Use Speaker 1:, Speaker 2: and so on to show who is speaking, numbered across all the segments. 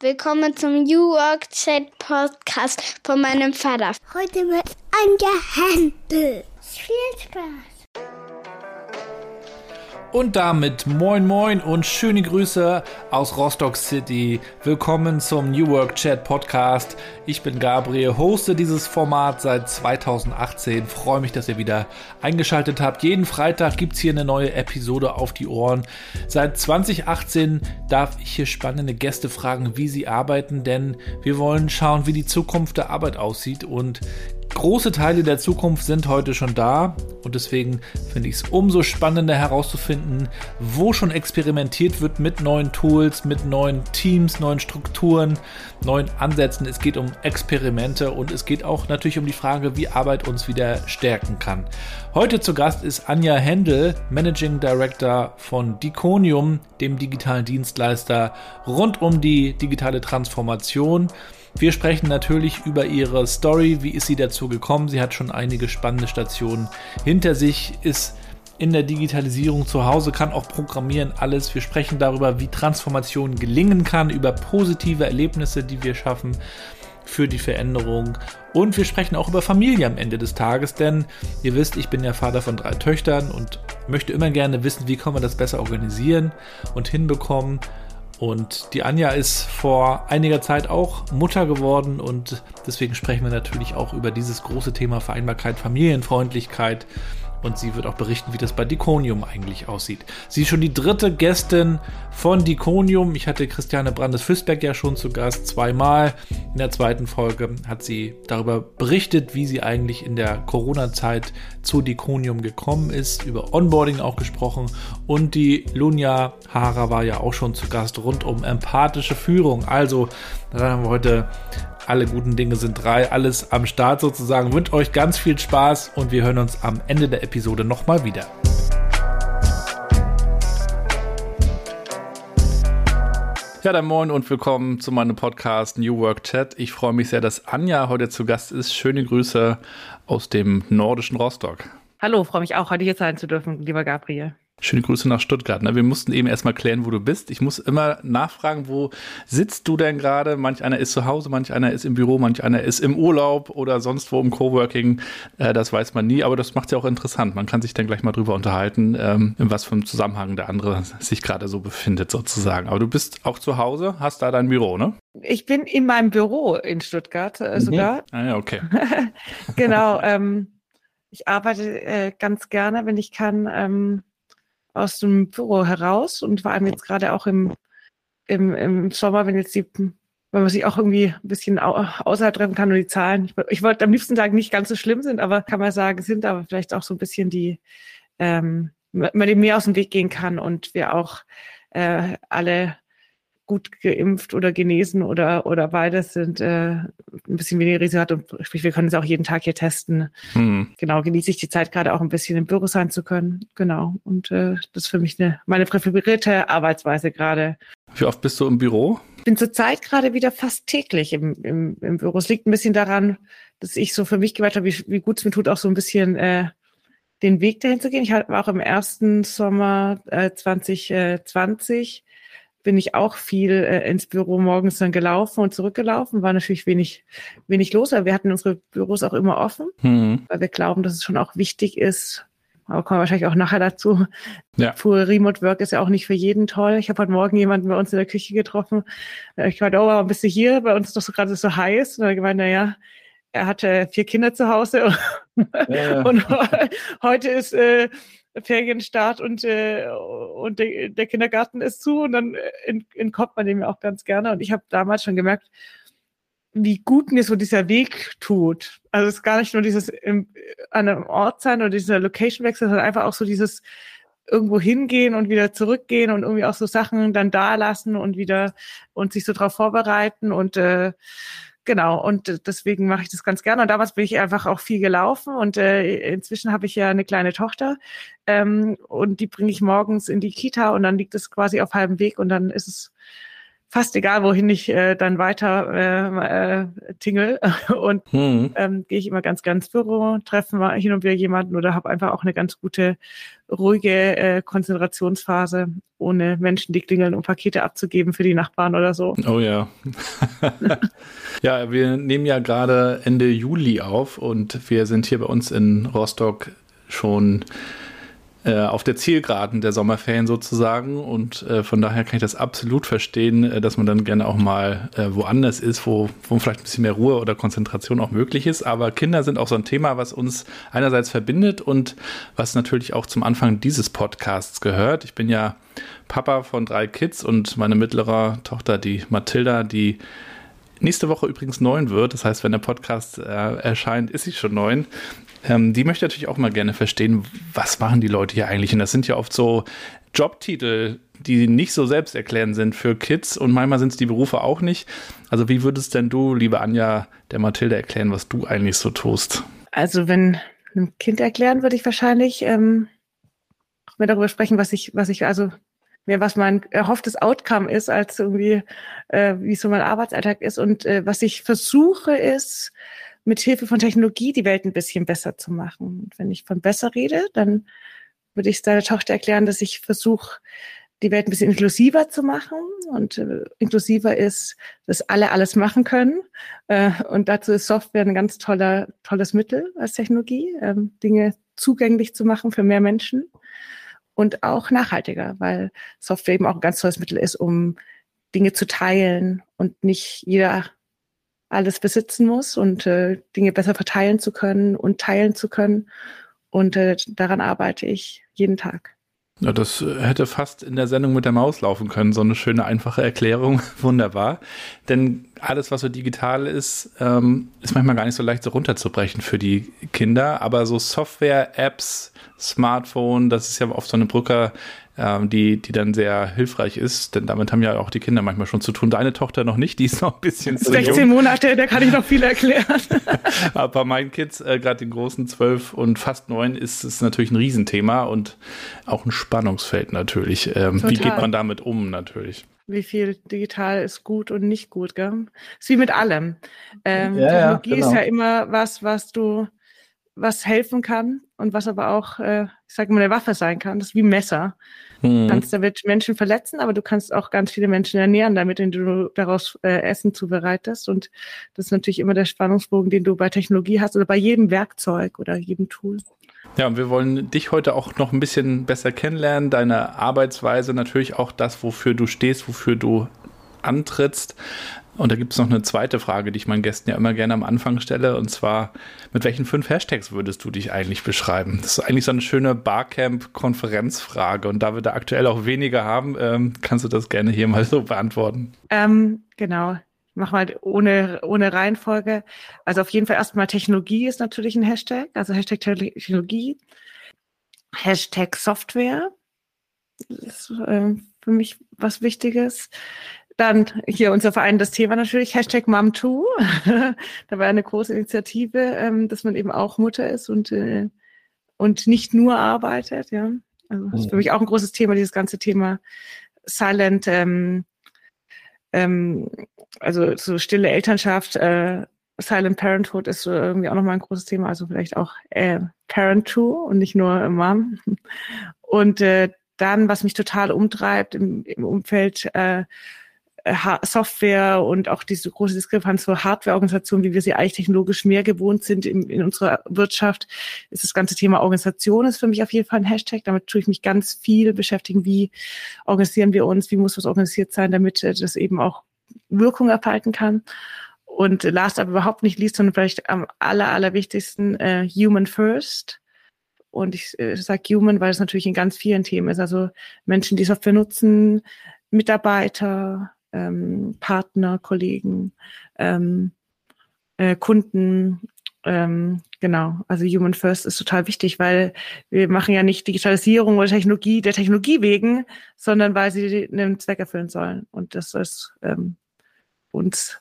Speaker 1: Willkommen zum New Work Chat Podcast von meinem Vater.
Speaker 2: Heute wird eingehandelt. Viel Spaß.
Speaker 3: Und damit moin moin und schöne Grüße aus Rostock City. Willkommen zum New Work Chat Podcast. Ich bin Gabriel, hoste dieses Format seit 2018. Freue mich, dass ihr wieder eingeschaltet habt. Jeden Freitag gibt es hier eine neue Episode auf die Ohren. Seit 2018 darf ich hier spannende Gäste fragen, wie sie arbeiten, denn wir wollen schauen, wie die Zukunft der Arbeit aussieht und Große Teile der Zukunft sind heute schon da und deswegen finde ich es umso spannender herauszufinden, wo schon experimentiert wird mit neuen Tools, mit neuen Teams, neuen Strukturen, neuen Ansätzen. Es geht um Experimente und es geht auch natürlich um die Frage, wie Arbeit uns wieder stärken kann. Heute zu Gast ist Anja Händel, Managing Director von Diconium, dem digitalen Dienstleister rund um die digitale Transformation. Wir sprechen natürlich über ihre Story, wie ist sie dazu gekommen. Sie hat schon einige spannende Stationen hinter sich, ist in der Digitalisierung zu Hause, kann auch programmieren, alles. Wir sprechen darüber, wie Transformation gelingen kann, über positive Erlebnisse, die wir schaffen für die Veränderung. Und wir sprechen auch über Familie am Ende des Tages, denn ihr wisst, ich bin ja Vater von drei Töchtern und möchte immer gerne wissen, wie kann man das besser organisieren und hinbekommen. Und die Anja ist vor einiger Zeit auch Mutter geworden und deswegen sprechen wir natürlich auch über dieses große Thema Vereinbarkeit, Familienfreundlichkeit und sie wird auch berichten, wie das bei Diconium eigentlich aussieht. Sie ist schon die dritte Gästin von Diconium. Ich hatte Christiane Brandes-Füßberg ja schon zu Gast zweimal. In der zweiten Folge hat sie darüber berichtet, wie sie eigentlich in der Corona-Zeit zu Diconium gekommen ist, über Onboarding auch gesprochen und die Lunja Hara war ja auch schon zu Gast rund um empathische Führung. Also, da haben wir heute alle guten Dinge sind drei. Alles am Start sozusagen. Wünsche euch ganz viel Spaß und wir hören uns am Ende der Episode nochmal wieder. Ja, dann moin und willkommen zu meinem Podcast New Work Chat. Ich freue mich sehr, dass Anja heute zu Gast ist. Schöne Grüße aus dem nordischen Rostock.
Speaker 4: Hallo, freue mich auch, heute hier sein zu dürfen, lieber Gabriel.
Speaker 3: Schöne Grüße nach Stuttgart. Ne? Wir mussten eben erstmal klären, wo du bist. Ich muss immer nachfragen, wo sitzt du denn gerade? Manch einer ist zu Hause, manch einer ist im Büro, manch einer ist im Urlaub oder sonst wo im Coworking. Äh, das weiß man nie, aber das macht es ja auch interessant. Man kann sich dann gleich mal drüber unterhalten, ähm, in was für einem Zusammenhang der andere sich gerade so befindet, sozusagen. Aber du bist auch zu Hause, hast da dein Büro, ne?
Speaker 4: Ich bin in meinem Büro in Stuttgart äh, sogar. Mhm.
Speaker 3: Ah ja, okay.
Speaker 4: genau. Ähm, ich arbeite äh, ganz gerne, wenn ich kann. Ähm, aus dem Büro heraus und vor allem jetzt gerade auch im, im, im Sommer, wenn jetzt die, wenn man sich auch irgendwie ein bisschen außerhalb treffen kann und die Zahlen, ich, wollte am liebsten sagen, nicht ganz so schlimm sind, aber kann man sagen, sind aber vielleicht auch so ein bisschen die, ähm, man dem mehr aus dem Weg gehen kann und wir auch äh, alle gut geimpft oder genesen oder, oder beides sind, äh, ein bisschen weniger Risiko hat und sprich, wir können es auch jeden Tag hier testen. Hm. Genau, genieße ich die Zeit gerade auch ein bisschen im Büro sein zu können. Genau. Und äh, das ist für mich eine, meine präferierte Arbeitsweise gerade.
Speaker 3: Wie oft bist du im Büro?
Speaker 4: Ich bin zurzeit gerade wieder fast täglich im, im, im Büro. Es liegt ein bisschen daran, dass ich so für mich gemerkt habe, wie, wie gut es mir tut, auch so ein bisschen äh, den Weg dahin zu gehen. Ich war auch im ersten Sommer äh, 2020 bin ich auch viel äh, ins Büro morgens dann gelaufen und zurückgelaufen. War natürlich wenig, wenig los, aber wir hatten unsere Büros auch immer offen, mhm. weil wir glauben, dass es schon auch wichtig ist. Aber kommen wir wahrscheinlich auch nachher dazu. Ja. Pure Remote Work ist ja auch nicht für jeden toll. Ich habe heute Morgen jemanden bei uns in der Küche getroffen. Äh, ich meinte, oh, warum bist du hier? Bei uns ist doch so gerade so heiß. Und er gemeint, naja, er hatte vier Kinder zu Hause ja. und heute ist äh, Ferienstart und, äh, und de, der Kindergarten ist zu und dann entkommt man dem ja auch ganz gerne. Und ich habe damals schon gemerkt, wie gut mir so dieser Weg tut. Also es ist gar nicht nur dieses im, an einem Ort sein oder dieser Location-Wechsel, sondern einfach auch so dieses irgendwo hingehen und wieder zurückgehen und irgendwie auch so Sachen dann da lassen und wieder und sich so drauf vorbereiten und äh, Genau, und deswegen mache ich das ganz gerne. Und damals bin ich einfach auch viel gelaufen und äh, inzwischen habe ich ja eine kleine Tochter ähm, und die bringe ich morgens in die Kita und dann liegt es quasi auf halbem Weg und dann ist es fast egal, wohin ich äh, dann weiter äh, äh, tingle. Und hm. ähm, gehe ich immer ganz, ganz Büro, treffe mal hin und wieder jemanden oder habe einfach auch eine ganz gute, ruhige äh, Konzentrationsphase, ohne Menschen, die klingeln, um Pakete abzugeben für die Nachbarn oder so.
Speaker 3: Oh ja. ja, wir nehmen ja gerade Ende Juli auf und wir sind hier bei uns in Rostock schon äh, auf der Zielgeraden der Sommerferien sozusagen. Und äh, von daher kann ich das absolut verstehen, äh, dass man dann gerne auch mal äh, woanders ist, wo, wo vielleicht ein bisschen mehr Ruhe oder Konzentration auch möglich ist. Aber Kinder sind auch so ein Thema, was uns einerseits verbindet und was natürlich auch zum Anfang dieses Podcasts gehört. Ich bin ja Papa von drei Kids und meine mittlere Tochter, die Mathilda, die nächste Woche übrigens neun wird. Das heißt, wenn der Podcast äh, erscheint, ist sie schon neun. Ähm, die möchte natürlich auch mal gerne verstehen, was machen die Leute hier eigentlich? Und das sind ja oft so Jobtitel, die nicht so selbsterklärend sind für Kids und manchmal sind es die Berufe auch nicht. Also wie würdest denn du, liebe Anja, der Mathilde erklären, was du eigentlich so tust?
Speaker 4: Also wenn einem Kind erklären, würde ich wahrscheinlich ähm, mehr darüber sprechen, was ich, was ich also mehr was mein erhofftes Outcome ist, als irgendwie äh, wie so mein Arbeitsalltag ist. Und äh, was ich versuche ist, mit Hilfe von Technologie die Welt ein bisschen besser zu machen. Und wenn ich von besser rede, dann würde ich deiner Tochter erklären, dass ich versuche, die Welt ein bisschen inklusiver zu machen. Und äh, inklusiver ist, dass alle alles machen können. Äh, und dazu ist Software ein ganz toller, tolles Mittel als Technologie, ähm, Dinge zugänglich zu machen für mehr Menschen und auch nachhaltiger, weil Software eben auch ein ganz tolles Mittel ist, um Dinge zu teilen und nicht jeder alles besitzen muss und äh, Dinge besser verteilen zu können und teilen zu können. Und äh, daran arbeite ich jeden Tag.
Speaker 3: Ja, das hätte fast in der Sendung mit der Maus laufen können. So eine schöne, einfache Erklärung. Wunderbar. Denn alles, was so digital ist, ähm, ist manchmal gar nicht so leicht so runterzubrechen für die Kinder. Aber so Software, Apps, Smartphone, das ist ja oft so eine Brücke, ähm, die, die dann sehr hilfreich ist, denn damit haben ja auch die Kinder manchmal schon zu tun. Deine Tochter noch nicht, die ist noch ein bisschen zu
Speaker 4: 16 jung. Monate, da kann ich noch viel erklären.
Speaker 3: Aber bei meinen Kids, äh, gerade den großen zwölf und fast neun, ist es natürlich ein Riesenthema und auch ein Spannungsfeld natürlich. Ähm, wie geht man damit um natürlich?
Speaker 4: wie viel digital ist gut und nicht gut, gell? Ist wie mit allem. Ähm, ja, Technologie ja, genau. ist ja immer was, was du, was helfen kann und was aber auch, äh, ich sage mal, eine Waffe sein kann. Das ist wie ein Messer. Mhm. Du kannst damit Menschen verletzen, aber du kannst auch ganz viele Menschen ernähren, damit du daraus äh, Essen zubereitest. Und das ist natürlich immer der Spannungsbogen, den du bei Technologie hast oder bei jedem Werkzeug oder jedem Tool.
Speaker 3: Ja, und wir wollen dich heute auch noch ein bisschen besser kennenlernen, deine Arbeitsweise, natürlich auch das, wofür du stehst, wofür du antrittst. Und da gibt es noch eine zweite Frage, die ich meinen Gästen ja immer gerne am Anfang stelle. Und zwar, mit welchen fünf Hashtags würdest du dich eigentlich beschreiben? Das ist eigentlich so eine schöne Barcamp-Konferenzfrage. Und da wir da aktuell auch weniger haben, ähm, kannst du das gerne hier mal so beantworten.
Speaker 4: Ähm, genau. Mach mal ohne, ohne Reihenfolge. Also auf jeden Fall erstmal Technologie ist natürlich ein Hashtag. Also Hashtag Technologie. Hashtag Software. Das ist äh, für mich was Wichtiges. Dann hier unser Verein das Thema natürlich, Hashtag Mom2. da war eine große Initiative, ähm, dass man eben auch Mutter ist und, äh, und nicht nur arbeitet. Ja, also das ist für mich auch ein großes Thema, dieses ganze Thema Silent, ähm, ähm, also so stille Elternschaft, äh, Silent Parenthood ist so irgendwie auch nochmal ein großes Thema, also vielleicht auch äh, Parent to und nicht nur Mom. Und äh, dann, was mich total umtreibt im, im Umfeld äh, Software und auch diese große Diskrepanz zur Hardware-Organisation, wie wir sie eigentlich technologisch mehr gewohnt sind in, in unserer Wirtschaft, ist das ganze Thema Organisation ist für mich auf jeden Fall ein Hashtag. Damit tue ich mich ganz viel beschäftigen. Wie organisieren wir uns? Wie muss was organisiert sein, damit äh, das eben auch Wirkung erhalten kann? Und last aber überhaupt nicht least, sondern vielleicht am aller, allerwichtigsten, äh, Human First. Und ich äh, sage Human, weil es natürlich in ganz vielen Themen ist. Also Menschen, die Software nutzen, Mitarbeiter, ähm, Partner, Kollegen, ähm, äh, Kunden. Ähm, genau, also Human First ist total wichtig, weil wir machen ja nicht Digitalisierung oder Technologie der Technologie wegen, sondern weil sie einen Zweck erfüllen sollen. Und das ist ähm, uns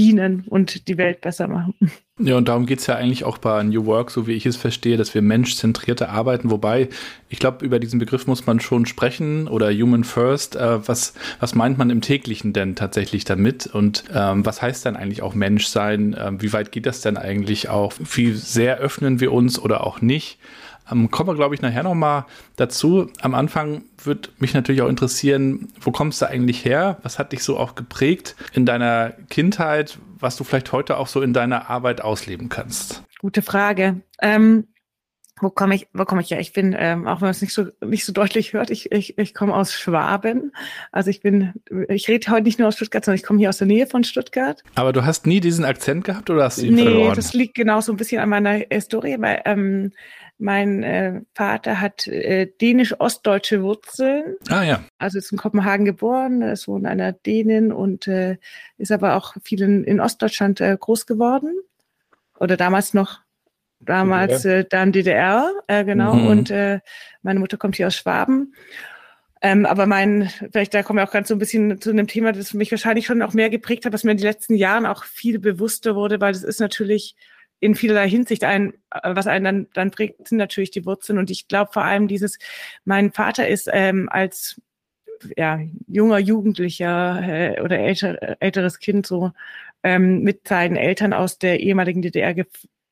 Speaker 4: dienen und die Welt besser machen.
Speaker 3: Ja, und darum geht es ja eigentlich auch bei New Work, so wie ich es verstehe, dass wir menschzentrierte arbeiten. Wobei, ich glaube, über diesen Begriff muss man schon sprechen oder Human First. Äh, was, was meint man im täglichen denn tatsächlich damit? Und ähm, was heißt dann eigentlich auch Menschsein? Ähm, wie weit geht das denn eigentlich auch? Wie sehr öffnen wir uns oder auch nicht? Ähm, kommen wir, glaube ich, nachher nochmal dazu. Am Anfang würde mich natürlich auch interessieren, wo kommst du eigentlich her? Was hat dich so auch geprägt in deiner Kindheit, was du vielleicht heute auch so in deiner Arbeit ausleben kannst?
Speaker 4: Gute Frage. Ähm, wo komme ich, wo komme ich her? Ich bin, ähm, auch wenn man es nicht so nicht so deutlich hört, ich, ich, ich komme aus Schwaben. Also ich bin, ich rede heute nicht nur aus Stuttgart, sondern ich komme hier aus der Nähe von Stuttgart.
Speaker 3: Aber du hast nie diesen Akzent gehabt oder hast du ihn
Speaker 4: nee,
Speaker 3: verloren?
Speaker 4: Nee, das liegt genau so ein bisschen an meiner Historie, weil ähm, mein äh, Vater hat äh, dänisch-ostdeutsche Wurzeln.
Speaker 3: Ah ja.
Speaker 4: Also ist in Kopenhagen geboren, ist Sohn einer Dänin und äh, ist aber auch viel in, in Ostdeutschland äh, groß geworden. Oder damals noch, damals äh, dann DDR, äh, genau. Mhm. Und äh, meine Mutter kommt hier aus Schwaben. Ähm, aber mein, vielleicht da kommen wir auch ganz so ein bisschen zu einem Thema, das mich wahrscheinlich schon auch mehr geprägt hat, was mir in den letzten Jahren auch viel bewusster wurde, weil das ist natürlich in vielerlei Hinsicht ein, äh, was einen dann, dann prägt, sind natürlich die Wurzeln. Und ich glaube vor allem dieses, mein Vater ist ähm, als ja, junger Jugendlicher äh, oder älter, älteres Kind so ähm, mit seinen Eltern aus der ehemaligen DDR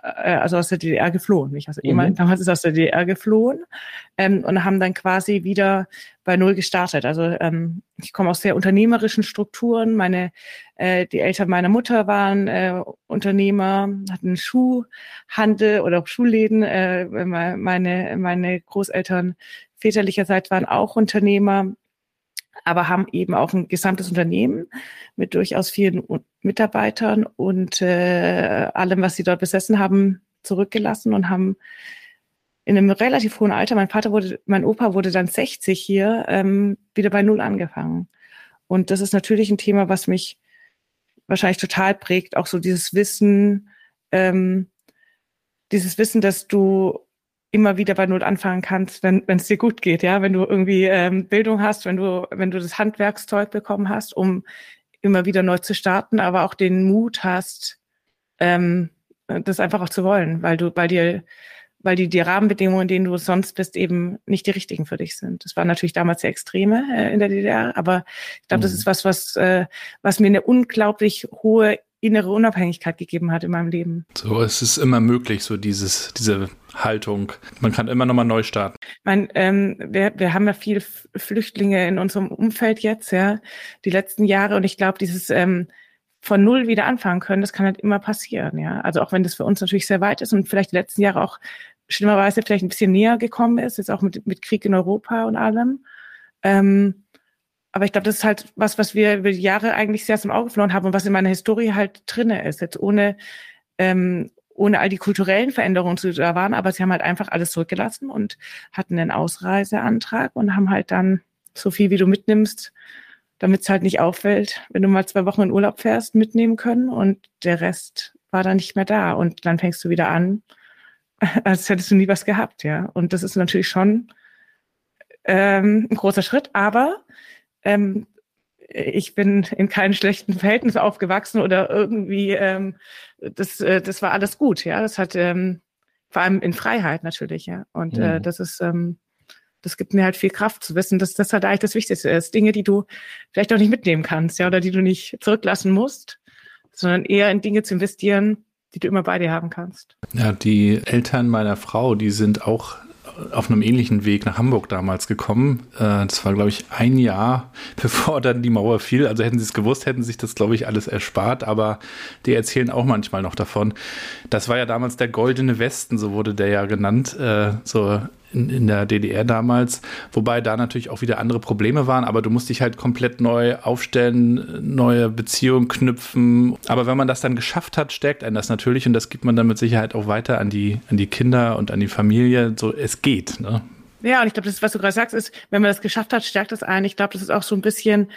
Speaker 4: äh, also aus der DDR geflohen, nicht? Also mhm. damals ist aus der DDR geflohen ähm, und haben dann quasi wieder bei Null gestartet. Also ähm, ich komme aus sehr unternehmerischen Strukturen. Meine, äh, die Eltern meiner Mutter waren äh, Unternehmer, hatten Schuhhandel oder auch Schuhläden. Äh, meine, meine Großeltern väterlicherseits waren auch Unternehmer aber haben eben auch ein gesamtes Unternehmen mit durchaus vielen Mitarbeitern und äh, allem, was sie dort besessen haben, zurückgelassen und haben in einem relativ hohen Alter, mein Vater wurde, mein Opa wurde dann 60 hier, ähm, wieder bei Null angefangen. Und das ist natürlich ein Thema, was mich wahrscheinlich total prägt, auch so dieses Wissen, ähm, dieses Wissen, dass du immer wieder bei Null anfangen kannst, wenn es dir gut geht, ja, wenn du irgendwie ähm, Bildung hast, wenn du, wenn du das Handwerkszeug bekommen hast, um immer wieder neu zu starten, aber auch den Mut hast, ähm, das einfach auch zu wollen, weil du, weil dir, weil die, die Rahmenbedingungen, in denen du sonst bist, eben nicht die richtigen für dich sind. Das waren natürlich damals sehr extreme äh, in der DDR, aber ich glaube, mhm. das ist was, was, äh, was mir eine unglaublich hohe innere Unabhängigkeit gegeben hat in meinem Leben.
Speaker 3: So, es ist immer möglich, so dieses, diese Haltung. Man kann immer nochmal neu starten.
Speaker 4: Mein, ähm, wir, wir haben ja viele Flüchtlinge in unserem Umfeld jetzt, ja, die letzten Jahre. Und ich glaube, dieses ähm, von null wieder anfangen können, das kann halt immer passieren, ja. Also auch wenn das für uns natürlich sehr weit ist und vielleicht die letzten Jahre auch schlimmerweise vielleicht ein bisschen näher gekommen ist, jetzt auch mit, mit Krieg in Europa und allem. Ähm, aber ich glaube, das ist halt was, was wir über die Jahre eigentlich sehr zum Auge verloren haben und was in meiner Historie halt drinne ist. Jetzt ohne, ähm, ohne all die kulturellen Veränderungen, die da waren, aber sie haben halt einfach alles zurückgelassen und hatten einen Ausreiseantrag und haben halt dann so viel, wie du mitnimmst, damit es halt nicht auffällt, wenn du mal zwei Wochen in Urlaub fährst, mitnehmen können und der Rest war dann nicht mehr da und dann fängst du wieder an, als hättest du nie was gehabt, ja. Und das ist natürlich schon ähm, ein großer Schritt, aber ähm, ich bin in keinem schlechten Verhältnis aufgewachsen oder irgendwie, ähm, das, äh, das war alles gut, ja. Das hat ähm, vor allem in Freiheit natürlich, ja. Und äh, mhm. äh, das ist, ähm, das gibt mir halt viel Kraft zu wissen, dass das halt eigentlich das Wichtigste ist. Dinge, die du vielleicht auch nicht mitnehmen kannst, ja, oder die du nicht zurücklassen musst, sondern eher in Dinge zu investieren, die du immer bei dir haben kannst.
Speaker 3: Ja, die Eltern meiner Frau, die sind auch auf einem ähnlichen Weg nach Hamburg damals gekommen. Äh, das war, glaube ich, ein Jahr, bevor dann die Mauer fiel. Also hätten sie es gewusst, hätten sich das, glaube ich, alles erspart. Aber die erzählen auch manchmal noch davon. Das war ja damals der Goldene Westen, so wurde der ja genannt. Äh, so in, in der DDR damals, wobei da natürlich auch wieder andere Probleme waren, aber du musst dich halt komplett neu aufstellen, neue Beziehungen knüpfen. Aber wenn man das dann geschafft hat, stärkt einen das natürlich und das gibt man dann mit Sicherheit auch weiter an die, an die Kinder und an die Familie. So, es geht, ne?
Speaker 4: Ja, und ich glaube, das ist, was du gerade sagst, ist, wenn man das geschafft hat, stärkt das einen. Ich glaube, das ist auch so ein bisschen,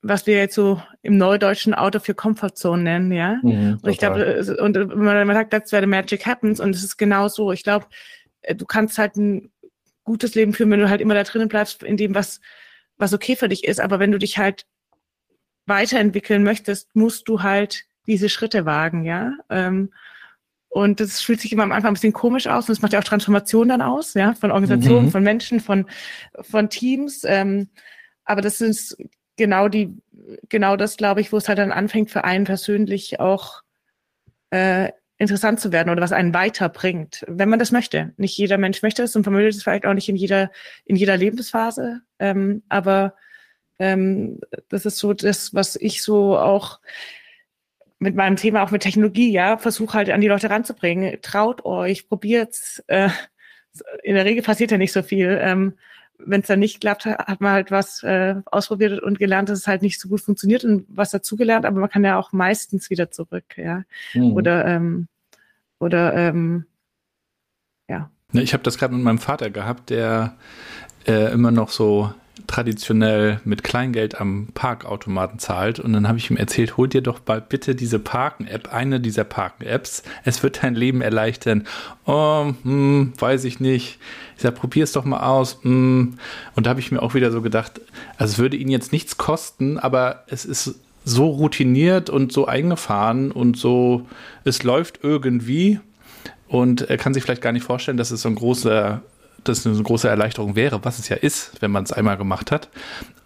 Speaker 4: was wir jetzt so im neudeutschen Auto für Comfortzone nennen, ja. Mhm, und ich glaube, und man, man sagt, that's where the magic happens. Und es ist genau so. Ich glaube, äh, du kannst halt ein gutes Leben führen, wenn du halt immer da drinnen bleibst, in dem, was, was okay für dich ist. Aber wenn du dich halt weiterentwickeln möchtest, musst du halt diese Schritte wagen, ja. Ähm, und das fühlt sich immer am Anfang ein bisschen komisch aus und es macht ja auch Transformation dann aus, ja, von Organisationen, mhm. von Menschen, von, von Teams. Ähm, aber das ist genau die, genau das, glaube ich, wo es halt dann anfängt, für einen persönlich auch äh, interessant zu werden oder was einen weiterbringt, wenn man das möchte. Nicht jeder Mensch möchte es und vermöge es vielleicht auch nicht in jeder, in jeder Lebensphase. Ähm, aber ähm, das ist so das, was ich so auch mit meinem Thema, auch mit Technologie, ja, versuche halt an die Leute ranzubringen. Traut euch, probiert's. Äh, in der Regel passiert ja nicht so viel. Ähm, Wenn es dann nicht klappt, hat man halt was äh, ausprobiert und gelernt, dass es halt nicht so gut funktioniert und was dazugelernt, aber man kann ja auch meistens wieder zurück, ja. Mhm. Oder ähm, oder ähm, ja.
Speaker 3: Ne, ich habe das gerade mit meinem Vater gehabt, der äh, immer noch so traditionell mit Kleingeld am Parkautomaten zahlt. Und dann habe ich ihm erzählt, hol dir doch bald bitte diese Parken-App, eine dieser Parken-Apps. Es wird dein Leben erleichtern. Oh, hm, weiß ich nicht. Ich sage, probier es doch mal aus. Hm. Und da habe ich mir auch wieder so gedacht, also es würde ihn jetzt nichts kosten, aber es ist so routiniert und so eingefahren und so, es läuft irgendwie. Und er kann sich vielleicht gar nicht vorstellen, dass es so ein großer das eine große Erleichterung wäre, was es ja ist, wenn man es einmal gemacht hat.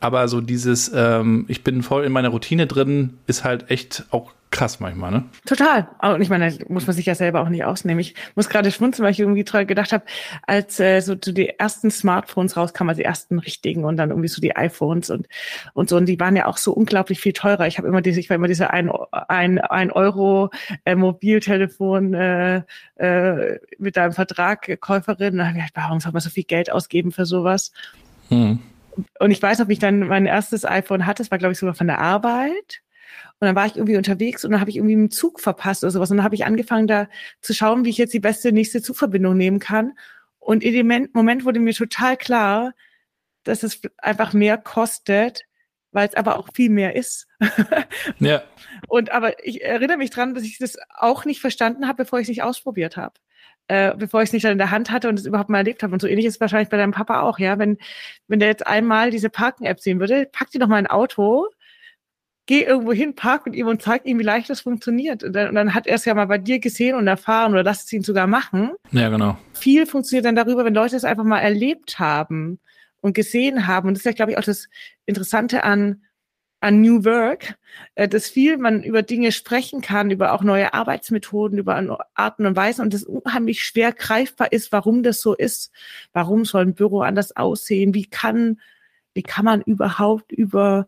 Speaker 3: Aber so dieses, ähm, ich bin voll in meiner Routine drin, ist halt echt auch krass manchmal, ne?
Speaker 4: Total. Und ich meine, muss man sich ja selber auch nicht ausnehmen. Ich muss gerade schmunzeln, weil ich irgendwie toll gedacht habe, als äh, so, die ersten Smartphones rauskamen, also die ersten richtigen und dann irgendwie so die iPhones und und so und die waren ja auch so unglaublich viel teurer. Ich habe immer diese, ich war immer diese ein, ein, ein Euro äh, Mobiltelefon äh, äh, mit einem Vertrag Käuferin. Da habe ich gedacht, warum soll man so viel Geld ausgeben für sowas? Hm. Und ich weiß, ob ich dann mein erstes iPhone hatte, das war glaube ich sogar von der Arbeit. Und dann war ich irgendwie unterwegs und dann habe ich irgendwie einen Zug verpasst oder sowas. Und dann habe ich angefangen, da zu schauen, wie ich jetzt die beste nächste Zugverbindung nehmen kann. Und in dem Moment wurde mir total klar, dass es einfach mehr kostet, weil es aber auch viel mehr ist. ja. Und aber ich erinnere mich dran, dass ich das auch nicht verstanden habe, bevor ich es nicht ausprobiert habe. Äh, bevor ich es nicht in der Hand hatte und es überhaupt mal erlebt habe. Und so ähnlich ist es wahrscheinlich bei deinem Papa auch, ja. Wenn, wenn der jetzt einmal diese Parken-App sehen würde, packt die doch mal ein Auto, geh irgendwo hin, park mit ihm und zeig ihm, wie leicht das funktioniert. Und dann, und dann hat er es ja mal bei dir gesehen und erfahren oder lass es ihn sogar machen.
Speaker 3: Ja, genau.
Speaker 4: Viel funktioniert dann darüber, wenn Leute es einfach mal erlebt haben und gesehen haben. Und das ist ja, glaube ich, auch das Interessante an, an New Work, äh, dass viel man über Dinge sprechen kann, über auch neue Arbeitsmethoden, über Arten und Weisen und das unheimlich schwer greifbar ist, warum das so ist. Warum soll ein Büro anders aussehen? Wie kann, wie kann man überhaupt über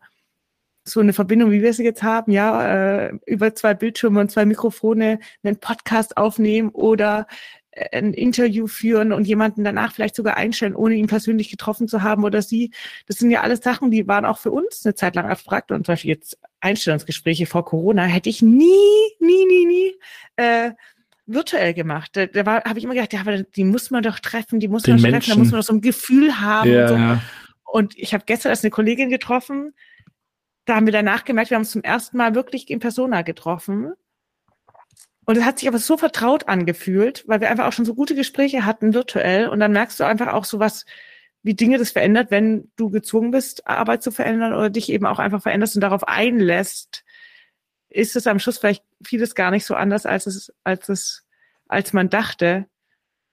Speaker 4: so eine Verbindung, wie wir sie jetzt haben, ja, äh, über zwei Bildschirme und zwei Mikrofone einen Podcast aufnehmen oder äh, ein Interview führen und jemanden danach vielleicht sogar einstellen, ohne ihn persönlich getroffen zu haben oder sie. Das sind ja alles Sachen, die waren auch für uns eine Zeit lang abstrakt und zum Beispiel jetzt Einstellungsgespräche vor Corona hätte ich nie, nie, nie, nie äh, virtuell gemacht. Da, da habe ich immer gedacht, ja, aber die muss man doch treffen, die muss Den man treffen, da muss man doch so ein Gefühl haben. Ja, und, so. ja. und ich habe gestern erst eine Kollegin getroffen, da haben wir danach gemerkt, wir haben uns zum ersten Mal wirklich in Persona getroffen. Und es hat sich aber so vertraut angefühlt, weil wir einfach auch schon so gute Gespräche hatten virtuell. Und dann merkst du einfach auch so was, wie Dinge das verändert, wenn du gezwungen bist, Arbeit zu verändern oder dich eben auch einfach veränderst und darauf einlässt, ist es am Schluss vielleicht vieles gar nicht so anders, als es, als es, als man dachte.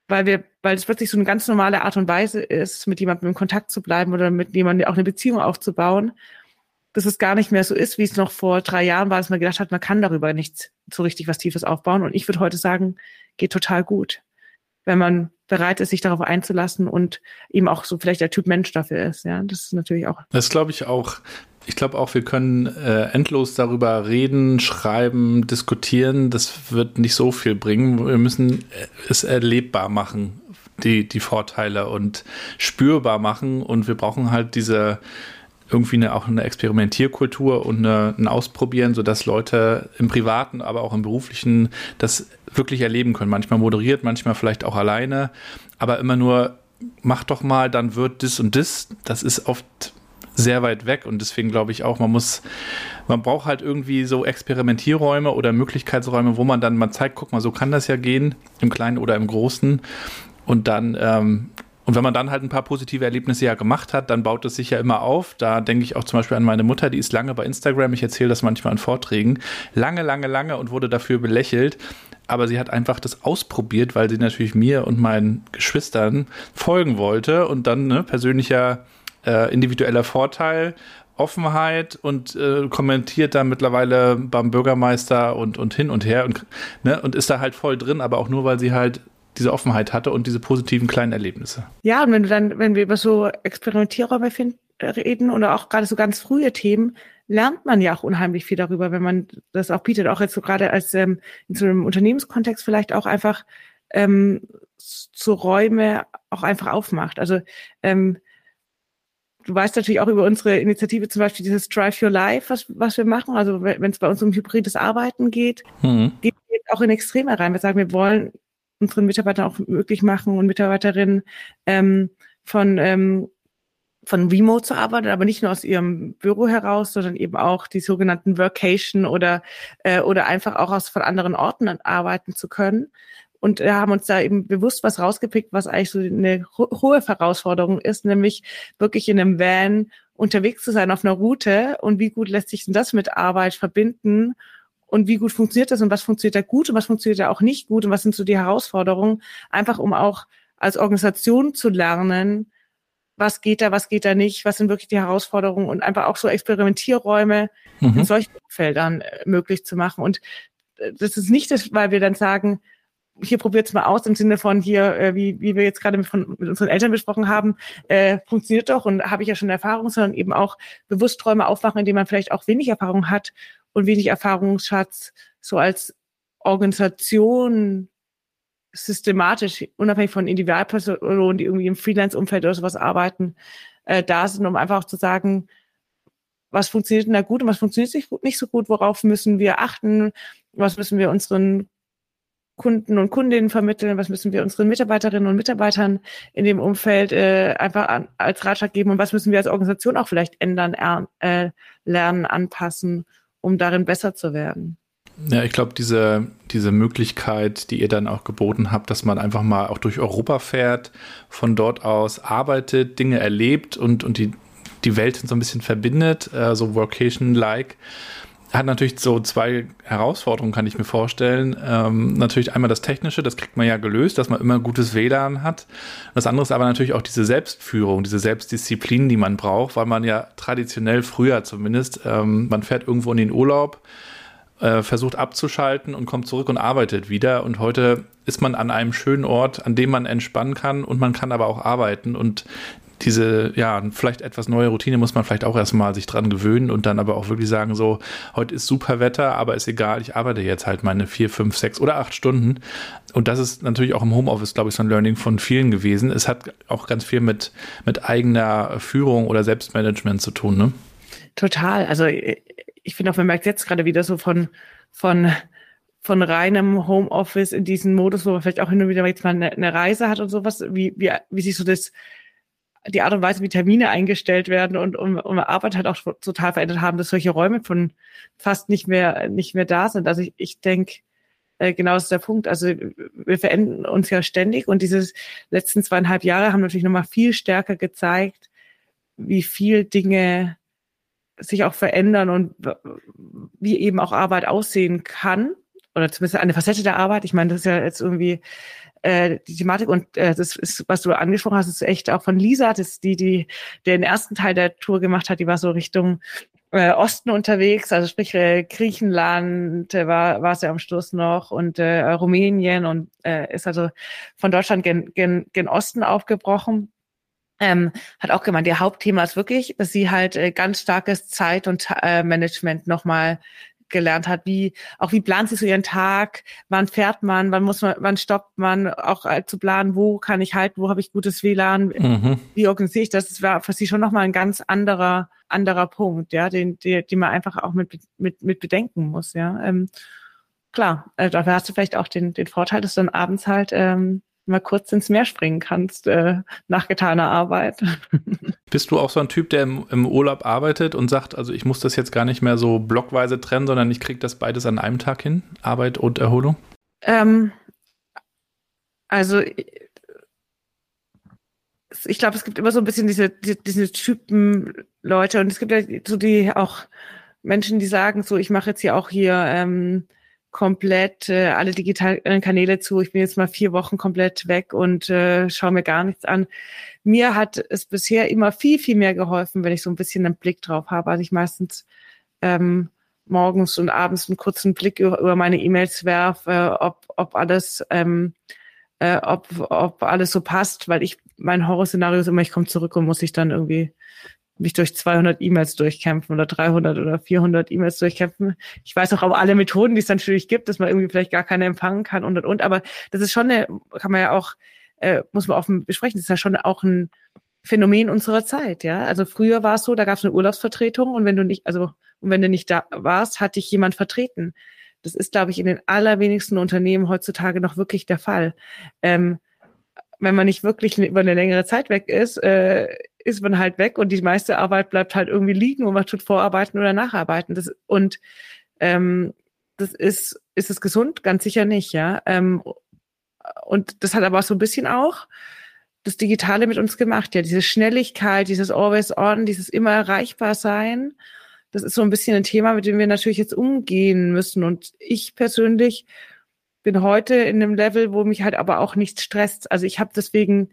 Speaker 4: Weil wir, weil es plötzlich so eine ganz normale Art und Weise ist, mit jemandem in Kontakt zu bleiben oder mit jemandem auch eine Beziehung aufzubauen dass es gar nicht mehr so ist, wie es noch vor drei Jahren war, dass man gedacht hat, man kann darüber nicht so richtig was Tiefes aufbauen. Und ich würde heute sagen, geht total gut, wenn man bereit ist, sich darauf einzulassen und eben auch so vielleicht der Typ Mensch dafür ist. Ja, das ist natürlich auch.
Speaker 3: Das glaube ich auch. Ich glaube auch, wir können äh, endlos darüber reden, schreiben, diskutieren. Das wird nicht so viel bringen. Wir müssen es erlebbar machen, die, die Vorteile und spürbar machen. Und wir brauchen halt diese irgendwie eine, auch eine Experimentierkultur und eine, ein Ausprobieren, sodass Leute im Privaten, aber auch im Beruflichen das wirklich erleben können. Manchmal moderiert, manchmal vielleicht auch alleine, aber immer nur, mach doch mal, dann wird das und das. Das ist oft sehr weit weg und deswegen glaube ich auch, man muss, man braucht halt irgendwie so Experimentierräume oder Möglichkeitsräume, wo man dann mal zeigt, guck mal, so kann das ja gehen, im Kleinen oder im Großen und dann ähm, Und wenn man dann halt ein paar positive Erlebnisse ja gemacht hat, dann baut es sich ja immer auf. Da denke ich auch zum Beispiel an meine Mutter, die ist lange bei Instagram. Ich erzähle das manchmal in Vorträgen. Lange, lange, lange und wurde dafür belächelt. Aber sie hat einfach das ausprobiert, weil sie natürlich mir und meinen Geschwistern folgen wollte und dann ne, persönlicher äh, individueller Vorteil Offenheit und äh, kommentiert da mittlerweile beim Bürgermeister und, und hin und her und, ne, und ist da halt voll drin, aber auch nur, weil sie halt diese Offenheit hatte und diese positiven kleinen Erlebnisse.
Speaker 4: Ja, und wenn du dann, wenn wir über so Experimentierräume find, reden oder auch gerade so ganz frühe Themen, lernt man ja auch unheimlich viel darüber, wenn man das auch bietet, auch jetzt so gerade als ähm, in so einem Unternehmenskontext vielleicht auch einfach ähm, so Räume auch einfach aufmacht. Also ähm, du weißt natürlich auch über unsere Initiative zum Beispiel dieses Drive Your Life, was, was wir machen. Also wenn es bei uns um hybrides Arbeiten geht, mhm. geht es auch in Extreme rein. Wir sagen, wir wollen unseren Mitarbeitern auch möglich machen und Mitarbeiterinnen ähm, von ähm, von Remote zu arbeiten, aber nicht nur aus ihrem Büro heraus, sondern eben auch die sogenannten Workation oder äh, oder einfach auch aus von anderen Orten arbeiten zu können. Und wir haben uns da eben bewusst was rausgepickt, was eigentlich so eine ho hohe Herausforderung ist, nämlich wirklich in einem Van unterwegs zu sein auf einer Route und wie gut lässt sich denn das mit Arbeit verbinden und wie gut funktioniert das und was funktioniert da gut und was funktioniert da auch nicht gut und was sind so die Herausforderungen, einfach um auch als Organisation zu lernen, was geht da, was geht da nicht, was sind wirklich die Herausforderungen und einfach auch so Experimentierräume mhm. in solchen Feldern äh, möglich zu machen. Und äh, das ist nicht das, weil wir dann sagen, hier probiert's mal aus im Sinne von hier, äh, wie, wie wir jetzt gerade mit, von, mit unseren Eltern besprochen haben, äh, funktioniert doch und habe ich ja schon Erfahrung, sondern eben auch bewusst Träume aufmachen, indem man vielleicht auch wenig Erfahrung hat und wenig Erfahrungsschatz so als Organisation systematisch, unabhängig von Individualpersonen, die irgendwie im Freelance-Umfeld oder sowas arbeiten, äh, da sind, um einfach auch zu sagen, was funktioniert denn da gut und was funktioniert nicht so gut, worauf müssen wir achten, was müssen wir unseren Kunden und Kundinnen vermitteln, was müssen wir unseren Mitarbeiterinnen und Mitarbeitern in dem Umfeld äh, einfach an, als Ratschlag geben und was müssen wir als Organisation auch vielleicht ändern, äh, lernen, anpassen um darin besser zu werden.
Speaker 3: Ja, ich glaube, diese, diese Möglichkeit, die ihr dann auch geboten habt, dass man einfach mal auch durch Europa fährt, von dort aus arbeitet, Dinge erlebt und, und die, die Welt so ein bisschen verbindet, äh, so Workation-like, hat natürlich so zwei Herausforderungen, kann ich mir vorstellen. Ähm, natürlich einmal das Technische, das kriegt man ja gelöst, dass man immer gutes WLAN hat. Das andere ist aber natürlich auch diese Selbstführung, diese Selbstdisziplin, die man braucht, weil man ja traditionell früher zumindest, ähm, man fährt irgendwo in den Urlaub, äh, versucht abzuschalten und kommt zurück und arbeitet wieder. Und heute ist man an einem schönen Ort, an dem man entspannen kann und man kann aber auch arbeiten. Und diese, ja, vielleicht etwas neue Routine muss man vielleicht auch erstmal sich dran gewöhnen und dann aber auch wirklich sagen, so, heute ist super Wetter, aber ist egal, ich arbeite jetzt halt meine vier, fünf, sechs oder acht Stunden. Und das ist natürlich auch im Homeoffice, glaube ich, so ein Learning von vielen gewesen. Es hat auch ganz viel mit, mit eigener Führung oder Selbstmanagement zu tun, ne?
Speaker 4: Total. Also ich finde auch, man merkt jetzt gerade wieder so von, von, von reinem Homeoffice in diesen Modus, wo man vielleicht auch hin und wieder jetzt mal eine, eine Reise hat und sowas, wie, wie, wie sich so das die Art und Weise, wie Termine eingestellt werden und um, um Arbeit halt auch total verändert haben, dass solche Räume von fast nicht mehr nicht mehr da sind. Also ich, ich denke, äh, genau ist der Punkt. Also wir verändern uns ja ständig und diese letzten zweieinhalb Jahre haben natürlich nochmal viel stärker gezeigt, wie viel Dinge sich auch verändern und wie eben auch Arbeit aussehen kann oder zumindest eine Facette der Arbeit. Ich meine, das ist ja jetzt irgendwie äh, die Thematik und äh, das ist, was du angesprochen hast, ist echt auch von Lisa, das die, die den ersten Teil der Tour gemacht hat, die war so Richtung äh, Osten unterwegs, also sprich äh, Griechenland äh, war war es ja am Schluss noch und äh, Rumänien und äh, ist also von Deutschland gen, gen, gen Osten aufgebrochen. Ähm, hat auch gemeint, ihr Hauptthema ist wirklich, dass sie halt äh, ganz starkes Zeit- und äh, Management nochmal gelernt hat, wie auch wie plant sie so ihren Tag, wann fährt man, wann muss man, wann stoppt man, auch äh, zu planen, wo kann ich halten, wo habe ich gutes WLAN, mhm. wie organisiere ich das? Das war für sie schon nochmal ein ganz anderer anderer Punkt, ja, den, den, den man einfach auch mit mit mit bedenken muss, ja. Ähm, klar, äh, dafür hast du vielleicht auch den den Vorteil, dass du dann abends halt ähm, mal kurz ins Meer springen kannst äh, nach getaner Arbeit.
Speaker 3: Bist du auch so ein Typ, der im, im, Urlaub arbeitet und sagt, also ich muss das jetzt gar nicht mehr so blockweise trennen, sondern ich kriege das beides an einem Tag hin, Arbeit und Erholung?
Speaker 4: Ähm, also ich glaube, es gibt immer so ein bisschen diese, diese, diese Typen Leute und es gibt ja so die auch Menschen, die sagen so, ich mache jetzt hier auch hier ähm, komplett äh, alle digitalen Kanäle zu. Ich bin jetzt mal vier Wochen komplett weg und äh, schaue mir gar nichts an. Mir hat es bisher immer viel, viel mehr geholfen, wenn ich so ein bisschen einen Blick drauf habe. Also ich meistens ähm, morgens und abends einen kurzen Blick über, über meine E-Mails werfe, äh, ob, ob alles ähm, äh, ob, ob alles so passt, weil ich, mein Horrorszenario ist immer, ich komme zurück und muss ich dann irgendwie mich durch 200 E-Mails durchkämpfen oder 300 oder 400 E-Mails durchkämpfen. Ich weiß auch aber alle Methoden, die es natürlich gibt, dass man irgendwie vielleicht gar keine empfangen kann und und und. Aber das ist schon eine, kann man ja auch, äh, muss man offen besprechen, das ist ja schon auch ein Phänomen unserer Zeit, ja. Also früher war es so, da gab es eine Urlaubsvertretung und wenn du nicht, also und wenn du nicht da warst, hat dich jemand vertreten. Das ist, glaube ich, in den allerwenigsten Unternehmen heutzutage noch wirklich der Fall. Ähm, wenn man nicht wirklich über eine längere Zeit weg ist, äh, ist man halt weg und die meiste Arbeit bleibt halt irgendwie liegen und man tut Vorarbeiten oder Nacharbeiten. Das, und ähm, das ist, ist es gesund? Ganz sicher nicht, ja. Ähm, und das hat aber so ein bisschen auch das Digitale mit uns gemacht, ja. Diese Schnelligkeit, dieses Always On, dieses immer erreichbar sein das ist so ein bisschen ein Thema, mit dem wir natürlich jetzt umgehen müssen. Und ich persönlich bin heute in einem Level, wo mich halt aber auch nichts stresst. Also ich habe deswegen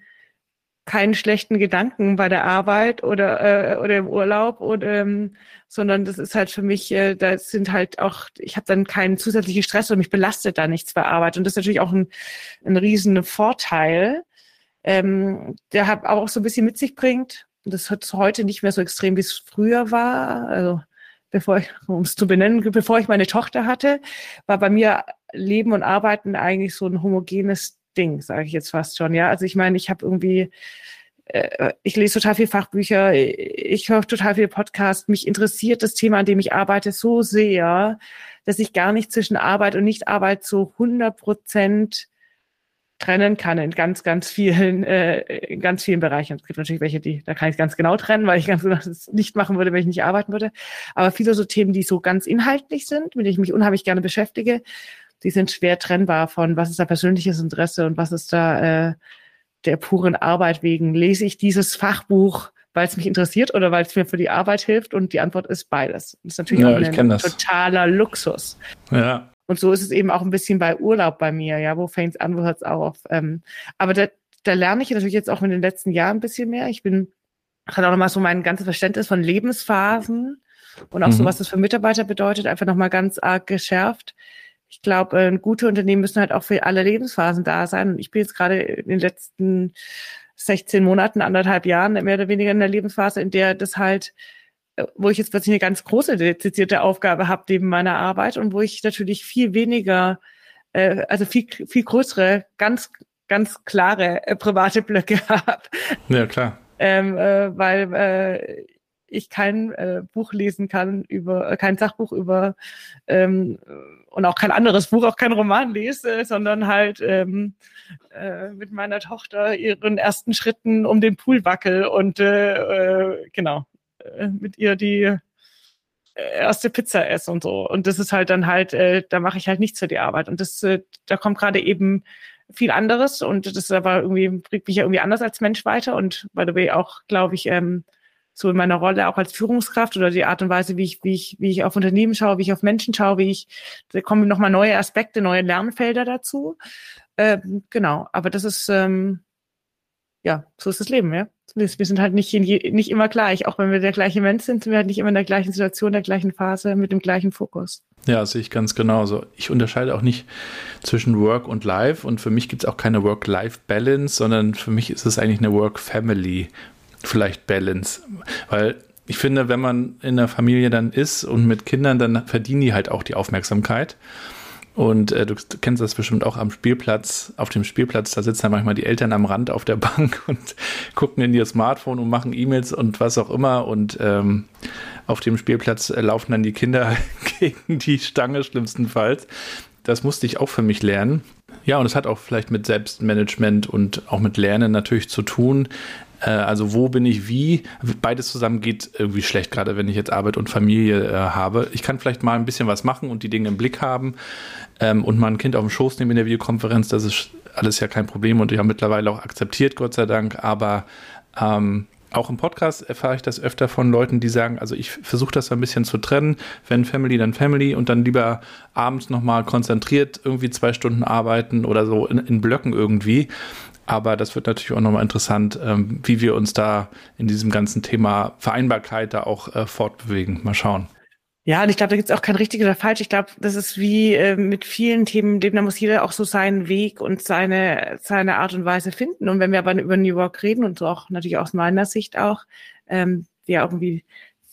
Speaker 4: keinen schlechten Gedanken bei der Arbeit oder äh, oder im Urlaub oder ähm, sondern das ist halt für mich äh, da sind halt auch ich habe dann keinen zusätzlichen Stress und mich belastet da nichts bei Arbeit. Und das ist natürlich auch ein ein riesen Vorteil ähm, der hat auch so ein bisschen mit sich bringt. Das hat heute nicht mehr so extrem wie es früher war. Also bevor ich, um es zu benennen, bevor ich meine Tochter hatte, war bei mir Leben und Arbeiten eigentlich so ein homogenes Ding, sage ich jetzt fast schon. Ja, also ich meine, ich habe irgendwie, äh, ich lese total viel Fachbücher, ich höre total viel Podcasts. Mich interessiert das Thema, an dem ich arbeite, so sehr, dass ich gar nicht zwischen Arbeit und Nichtarbeit so 100 Prozent trennen kann in ganz, ganz vielen, äh, ganz vielen Bereichen. Es gibt natürlich welche, die, da kann ich ganz genau trennen, weil ich ganz genau das nicht machen würde, wenn ich nicht arbeiten würde. Aber viele so Themen, die so ganz inhaltlich sind, mit denen ich mich unheimlich gerne beschäftige, die sind schwer trennbar von, was ist da persönliches Interesse und was ist da äh, der puren Arbeit wegen. Lese ich dieses Fachbuch, weil es mich interessiert oder weil es mir für die Arbeit hilft? Und die Antwort ist beides. Das ist natürlich ja, auch ein totaler Luxus.
Speaker 3: Ja,
Speaker 4: und so ist es eben auch ein bisschen bei Urlaub bei mir, ja, wo fängt es an, wo hört es auf. Ähm, aber da, da lerne ich natürlich jetzt auch in den letzten Jahren ein bisschen mehr. Ich bin, hat auch nochmal so mein ganzes Verständnis von Lebensphasen und auch mhm. so, was das für Mitarbeiter bedeutet, einfach nochmal ganz arg geschärft. Ich glaube, äh, gute Unternehmen müssen halt auch für alle Lebensphasen da sein. Und ich bin jetzt gerade in den letzten 16 Monaten, anderthalb Jahren mehr oder weniger in der Lebensphase, in der das halt wo ich jetzt plötzlich eine ganz große dezidierte Aufgabe habe neben meiner Arbeit und wo ich natürlich viel weniger, äh, also viel, viel größere, ganz, ganz klare äh, private Blöcke habe.
Speaker 3: Ja, klar.
Speaker 4: Ähm, äh, weil äh, ich kein äh, Buch lesen kann über, äh, kein Sachbuch über ähm, und auch kein anderes Buch, auch kein Roman lese, sondern halt ähm, äh, mit meiner Tochter ihren ersten Schritten um den Pool wackel und äh, äh, genau. Äh, mit ihr die erste Pizza esse und so. Und das ist halt dann halt, da mache ich halt nichts für die Arbeit. Und das, da kommt gerade eben viel anderes und das aber irgendwie bringt mich ja irgendwie anders als Mensch weiter und by the way auch, glaube ich, ähm, so in meiner Rolle auch als Führungskraft oder die Art und Weise, wie ich, wie ich, wie ich auf Unternehmen schaue, wie ich auf Menschen schaue, wie ich, da kommen nochmal neue Aspekte, neue Lernfelder dazu. Ähm, genau, aber das ist, ähm, ja, so ist das Leben, ja. Wir sind halt nicht, nicht immer gleich. Auch wenn wir der gleiche Mensch sind, sind wir halt nicht immer in der gleichen Situation, der gleichen Phase, mit dem gleichen Fokus.
Speaker 3: Ja, sehe ich ganz genauso. Ich unterscheide auch nicht zwischen Work und Life und für mich gibt es auch keine Work-Life-Balance, sondern für mich ist es eigentlich eine Work-Family, vielleicht Balance. Weil ich finde, wenn man in der Familie dann ist und mit Kindern, dann verdienen die halt auch die Aufmerksamkeit. Und äh, du kennst das bestimmt auch am Spielplatz. Auf dem Spielplatz, da sitzen dann manchmal die Eltern am Rand auf der Bank und gucken in ihr Smartphone und machen E-Mails und was auch immer. Und ähm, auf dem Spielplatz äh, laufen dann die Kinder gegen die Stange schlimmstenfalls. Das musste ich auch für mich lernen. Ja, und es hat auch vielleicht mit Selbstmanagement und auch mit Lernen natürlich zu tun. Äh, also wo bin ich wie? Beides zusammen geht irgendwie schlecht, gerade wenn ich jetzt Arbeit und Familie äh, habe. Ich kann vielleicht mal ein bisschen was machen und die Dinge im Blick haben ähm, und mal ein Kind auf dem Schoß nehmen in der Videokonferenz. Das ist alles ja kein Problem und ich habe mittlerweile auch akzeptiert, Gott sei Dank. Aber ähm, auch im Podcast erfahre ich das öfter von Leuten, die sagen, also ich versuche das ein bisschen zu trennen, wenn Family, dann Family und dann lieber abends nochmal konzentriert irgendwie zwei Stunden arbeiten oder so in, in Blöcken irgendwie. Aber das wird natürlich auch nochmal interessant, ähm, wie wir uns da in diesem ganzen Thema Vereinbarkeit da auch äh, fortbewegen. Mal schauen.
Speaker 4: Ja, und ich glaube, da gibt es auch kein richtig oder falsch. Ich glaube, das ist wie äh, mit vielen Themen, dem da muss jeder auch so seinen Weg und seine seine Art und Weise finden. Und wenn wir aber über New York reden und so auch natürlich aus meiner Sicht auch, ähm, der irgendwie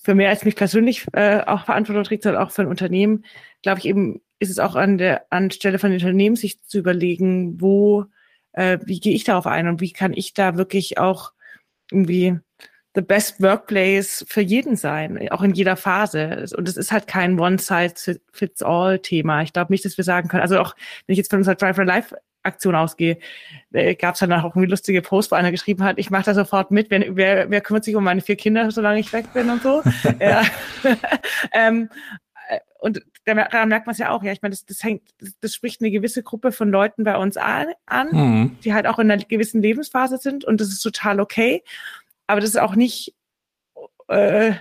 Speaker 4: für mehr als mich persönlich äh, auch Verantwortung trägt, sondern auch für ein Unternehmen, glaube ich eben, ist es auch an der Anstelle von Unternehmen, sich zu überlegen, wo, äh, wie gehe ich darauf ein und wie kann ich da wirklich auch irgendwie the best workplace für jeden sein, auch in jeder Phase. Und es ist halt kein One-Size-Fits-All-Thema. Ich glaube nicht, dass wir sagen können, also auch wenn ich jetzt von unserer Drive for Life Aktion ausgehe, äh, gab es dann auch irgendwie lustige Post, wo einer geschrieben hat, ich mache da sofort mit, wenn, wer, wer kümmert sich um meine vier Kinder, solange ich weg bin und so. ähm, äh, und daran merkt man es ja auch, ja, ich meine, das, das hängt, das, das, spricht eine gewisse Gruppe von Leuten bei uns an, an mhm. die halt auch in einer gewissen Lebensphase sind und das ist total okay aber das ist auch nicht äh,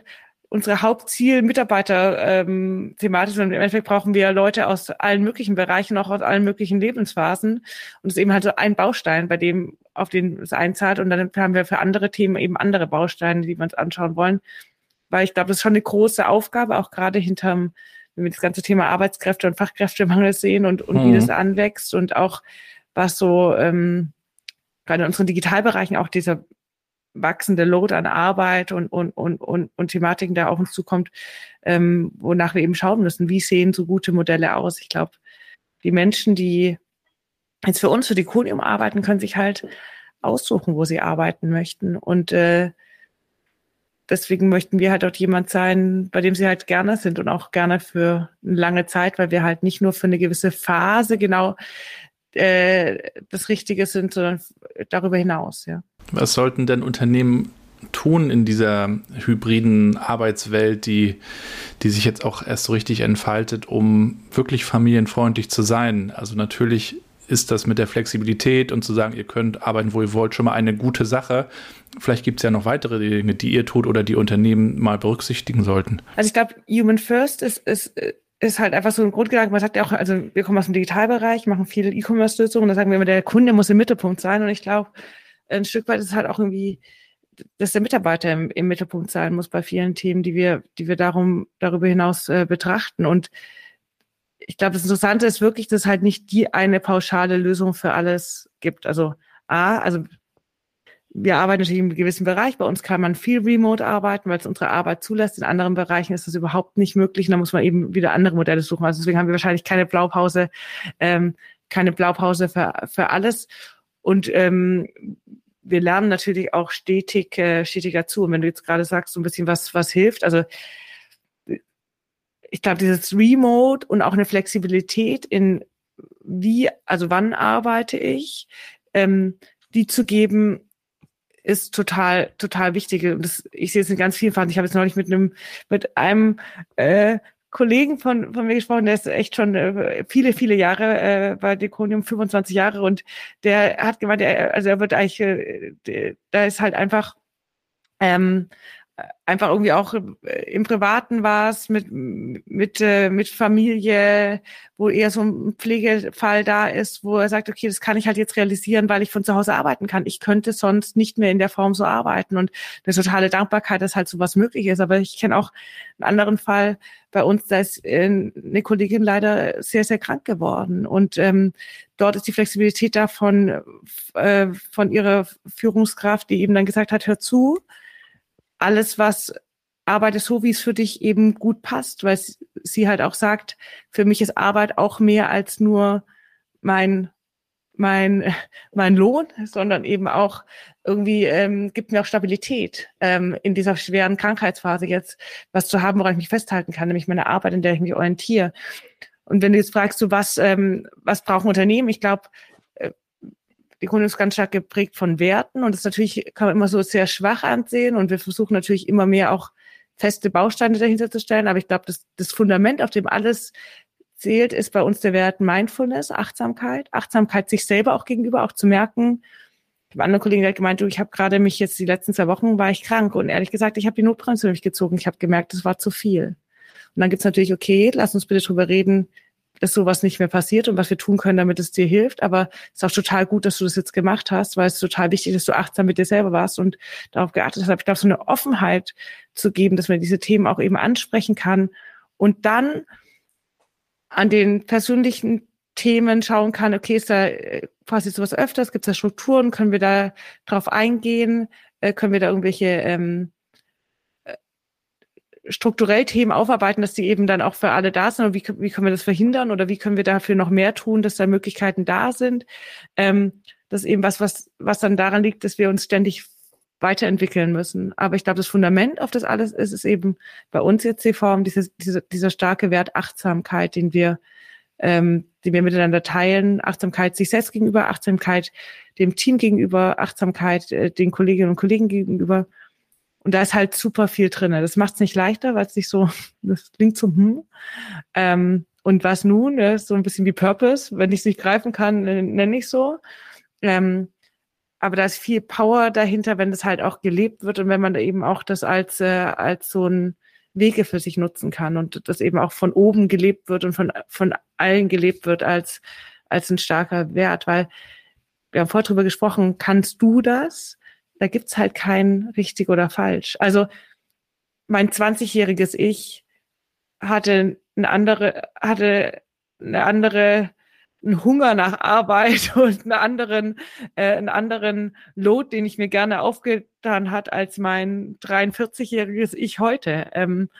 Speaker 4: unsere Hauptziel Mitarbeiter ähm, thematisch, sondern im Endeffekt brauchen wir Leute aus allen möglichen Bereichen, auch aus allen möglichen Lebensphasen. Und es ist eben halt so ein Baustein, bei dem, auf den es einzahlt. Und dann haben wir für andere Themen eben andere Bausteine, die wir uns anschauen wollen. Weil ich glaube, das ist schon eine große Aufgabe, auch gerade hinterm, wenn wir das ganze Thema Arbeitskräfte und Fachkräftemangel sehen und, und mhm. wie das anwächst und auch was so ähm, gerade in unseren Digitalbereichen auch dieser wachsende Load an Arbeit und, und, und, und, und Thematiken, der auf uns zukommt, ähm, wonach wir eben schauen müssen, wie sehen so gute Modelle aus. Ich glaube, die Menschen, die jetzt für uns, für die Konium arbeiten, können sich halt aussuchen, wo sie arbeiten möchten. Und äh, deswegen möchten wir halt auch jemand sein, bei dem sie halt gerne sind und auch gerne für eine lange Zeit, weil wir halt nicht nur für eine gewisse Phase genau äh, das Richtige sind, sondern darüber hinaus, ja.
Speaker 3: Was sollten denn Unternehmen tun in dieser hybriden Arbeitswelt, die, die sich jetzt auch erst so richtig entfaltet, um wirklich familienfreundlich zu sein? Also natürlich ist das mit der Flexibilität und zu sagen, ihr könnt arbeiten, wo ihr wollt, schon mal eine gute Sache. Vielleicht gibt es ja noch weitere Dinge, die ihr tut oder die Unternehmen mal berücksichtigen sollten.
Speaker 4: Also ich glaube, Human First ist, ist, ist halt einfach so ein Grundgedanke. Man sagt ja auch, also wir kommen aus dem Digitalbereich, machen viele E-Commerce-Lösungen, da sagen wir immer, der Kunde muss im Mittelpunkt sein. Und ich glaube, ein Stück weit ist halt auch irgendwie, dass der Mitarbeiter im, im, Mittelpunkt sein muss bei vielen Themen, die wir, die wir darum darüber hinaus äh, betrachten. Und ich glaube, das Interessante ist wirklich, dass es halt nicht die eine pauschale Lösung für alles gibt. Also A, also wir arbeiten natürlich in einem gewissen Bereich. Bei uns kann man viel remote arbeiten, weil es unsere Arbeit zulässt. In anderen Bereichen ist das überhaupt nicht möglich. Und da muss man eben wieder andere Modelle suchen. Also deswegen haben wir wahrscheinlich keine Blaupause, ähm, keine Blaupause für, für alles. Und ähm, wir lernen natürlich auch stetig, äh, stetig dazu. Und wenn du jetzt gerade sagst, so ein bisschen was, was hilft, also ich glaube, dieses Remote und auch eine Flexibilität in wie, also wann arbeite ich, ähm, die zu geben, ist total, total wichtig. Und das, ich sehe es in ganz vielen Fällen. Ich habe jetzt neulich mit einem, mit einem äh, Kollegen von, von mir gesprochen, der ist echt schon äh, viele, viele Jahre äh, bei Dekonium, 25 Jahre und der hat gemeint, er, also er wird eigentlich, äh, da ist halt einfach ähm, einfach irgendwie auch im Privaten war es mit mit äh, mit Familie, wo eher so ein Pflegefall da ist, wo er sagt, okay, das kann ich halt jetzt realisieren, weil ich von zu Hause arbeiten kann. Ich könnte sonst nicht mehr in der Form so arbeiten und eine totale Dankbarkeit, dass halt sowas möglich ist. Aber ich kenne auch einen anderen Fall bei uns, da ist äh, eine Kollegin leider sehr sehr krank geworden und ähm, dort ist die Flexibilität davon äh, von ihrer Führungskraft, die eben dann gesagt hat, hör zu alles, was arbeite so, wie es für dich eben gut passt, weil sie halt auch sagt, für mich ist Arbeit auch mehr als nur mein mein, mein Lohn, sondern eben auch irgendwie ähm, gibt mir auch Stabilität ähm, in dieser schweren Krankheitsphase jetzt was zu haben, woran ich mich festhalten kann, nämlich meine Arbeit, in der ich mich orientiere. Und wenn du jetzt fragst, so was, ähm, was brauchen Unternehmen? Ich glaube, die Kunde ist ganz stark geprägt von Werten und das natürlich kann man immer so sehr schwach ansehen und wir versuchen natürlich immer mehr auch feste Bausteine dahinter zu stellen. Aber ich glaube, das, das Fundament, auf dem alles zählt, ist bei uns der Wert Mindfulness, Achtsamkeit, Achtsamkeit sich selber auch gegenüber, auch zu merken. Ich habe andere Kollegen gemeint, du, ich habe gerade mich jetzt die letzten zwei Wochen war ich krank und ehrlich gesagt, ich habe die Notbremse für mich gezogen. Ich habe gemerkt, es war zu viel. Und dann gibt's natürlich, okay, lass uns bitte drüber reden, dass sowas nicht mehr passiert und was wir tun können, damit es dir hilft. Aber es ist auch total gut, dass du das jetzt gemacht hast, weil es ist total wichtig, dass du achtsam mit dir selber warst und darauf geachtet hast. Ich glaube, so eine Offenheit zu geben, dass man diese Themen auch eben ansprechen kann und dann an den persönlichen Themen schauen kann, okay, ist da äh, passiert sowas öfters, gibt es da Strukturen, können wir da drauf eingehen, äh, können wir da irgendwelche ähm, äh, strukturell Themen aufarbeiten, dass die eben dann auch für alle da sind und wie, wie können wir das verhindern oder wie können wir dafür noch mehr tun, dass da Möglichkeiten da sind. Ähm, das ist eben was, was, was dann daran liegt, dass wir uns ständig weiterentwickeln müssen. Aber ich glaube, das Fundament auf das alles ist, ist eben bei uns jetzt die Form, diese, diese, dieser starke Wert Achtsamkeit, den wir, ähm, den wir miteinander teilen. Achtsamkeit sich selbst gegenüber, Achtsamkeit dem Team gegenüber, Achtsamkeit äh, den Kolleginnen und Kollegen gegenüber. Und da ist halt super viel drin. Das macht es nicht leichter, weil es nicht so, das klingt so, hm. Ähm, und was nun? Das ist so ein bisschen wie Purpose. Wenn ich es nicht greifen kann, nenne ich so. Ähm, aber da ist viel Power dahinter, wenn das halt auch gelebt wird und wenn man eben auch das als, äh, als so ein Wege für sich nutzen kann und das eben auch von oben gelebt wird und von, von allen gelebt wird als, als ein starker Wert, weil wir haben vorher drüber gesprochen, kannst du das? Da gibt's halt kein richtig oder falsch. Also mein 20-jähriges Ich hatte eine andere, hatte eine andere einen Hunger nach Arbeit und einen anderen, äh, einen anderen Load, den ich mir gerne aufgetan hat als mein 43-jähriges Ich heute. Ähm,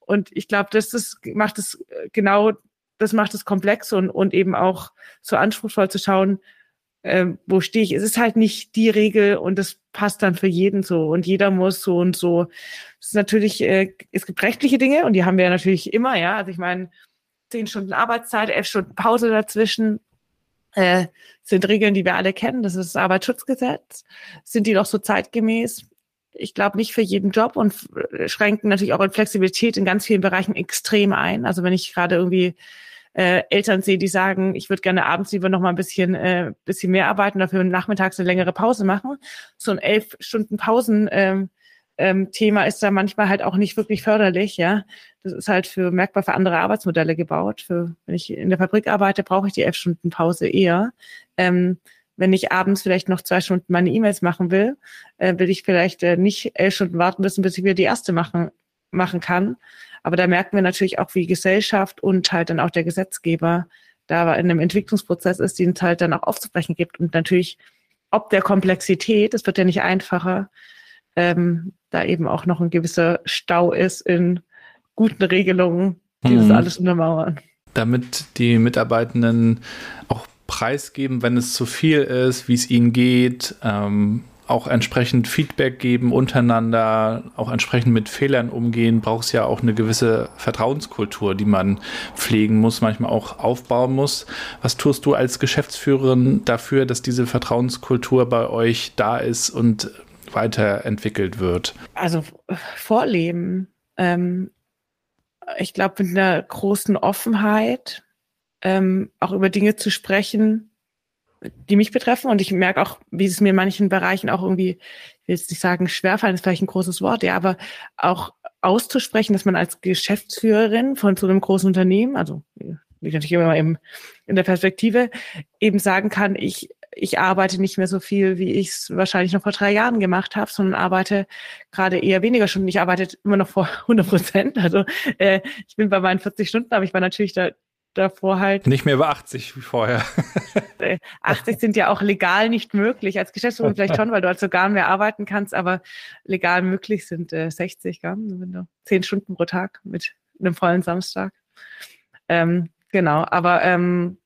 Speaker 4: und ich glaube, das ist, macht es genau, das macht es komplex und, und eben auch so anspruchsvoll zu schauen, ähm, wo stehe ich. Es ist halt nicht die Regel und das passt dann für jeden so und jeder muss so und so. Es ist natürlich, äh, es gibt rechtliche Dinge und die haben wir natürlich immer, ja. Also ich meine, zehn Stunden Arbeitszeit, elf Stunden Pause dazwischen. Äh, sind Regeln, die wir alle kennen. Das ist das Arbeitsschutzgesetz. Sind die noch so zeitgemäß? Ich glaube nicht für jeden Job und schränken natürlich auch in Flexibilität in ganz vielen Bereichen extrem ein. Also wenn ich gerade irgendwie äh, Eltern sehe, die sagen, ich würde gerne abends lieber noch mal ein bisschen, äh, bisschen mehr arbeiten, dafür nachmittags eine längere Pause machen. So ein elf Stunden Pausen ähm, ähm, Thema ist da manchmal halt auch nicht wirklich förderlich, ja. Das ist halt für merkbar für andere Arbeitsmodelle gebaut. Für, wenn ich in der Fabrik arbeite, brauche ich die elf Stunden Pause eher. Ähm, wenn ich abends vielleicht noch zwei Stunden meine E-Mails machen will, äh, will ich vielleicht äh, nicht elf Stunden warten müssen, bis ich wieder die erste machen, machen kann. Aber da merken wir natürlich auch, wie Gesellschaft und halt dann auch der Gesetzgeber da in einem Entwicklungsprozess ist, den es halt dann auch aufzubrechen gibt. Und natürlich, ob der Komplexität, es wird ja nicht einfacher, ähm, da eben auch noch ein gewisser Stau ist in guten Regelungen, die mhm. das alles untermauern.
Speaker 3: Damit die Mitarbeitenden auch preisgeben, wenn es zu viel ist, wie es ihnen geht, ähm, auch entsprechend Feedback geben untereinander, auch entsprechend mit Fehlern umgehen, braucht es ja auch eine gewisse Vertrauenskultur, die man pflegen muss, manchmal auch aufbauen muss. Was tust du als Geschäftsführerin dafür, dass diese Vertrauenskultur bei euch da ist und weiterentwickelt wird?
Speaker 4: Also Vorleben. Ähm, ich glaube, mit einer großen Offenheit ähm, auch über Dinge zu sprechen, die mich betreffen. Und ich merke auch, wie es mir in manchen Bereichen auch irgendwie, ich will jetzt nicht sagen, schwerfallen, ist vielleicht ein großes Wort, ja, aber auch auszusprechen, dass man als Geschäftsführerin von so einem großen Unternehmen, also liegt natürlich immer im, in der Perspektive, eben sagen kann, ich ich arbeite nicht mehr so viel, wie ich es wahrscheinlich noch vor drei Jahren gemacht habe, sondern arbeite gerade eher weniger Stunden. Ich arbeite immer noch vor 100 Prozent. Also äh, ich bin bei meinen 40 Stunden, aber ich war natürlich da davor halt.
Speaker 3: Nicht mehr bei 80 wie vorher.
Speaker 4: 80 sind ja auch legal nicht möglich. Als Geschäftsführer vielleicht schon, weil du als sogar mehr arbeiten kannst, aber legal möglich sind äh, 60, gell? wenn du 10 Stunden pro Tag mit einem vollen Samstag. Ähm, genau, aber ähm,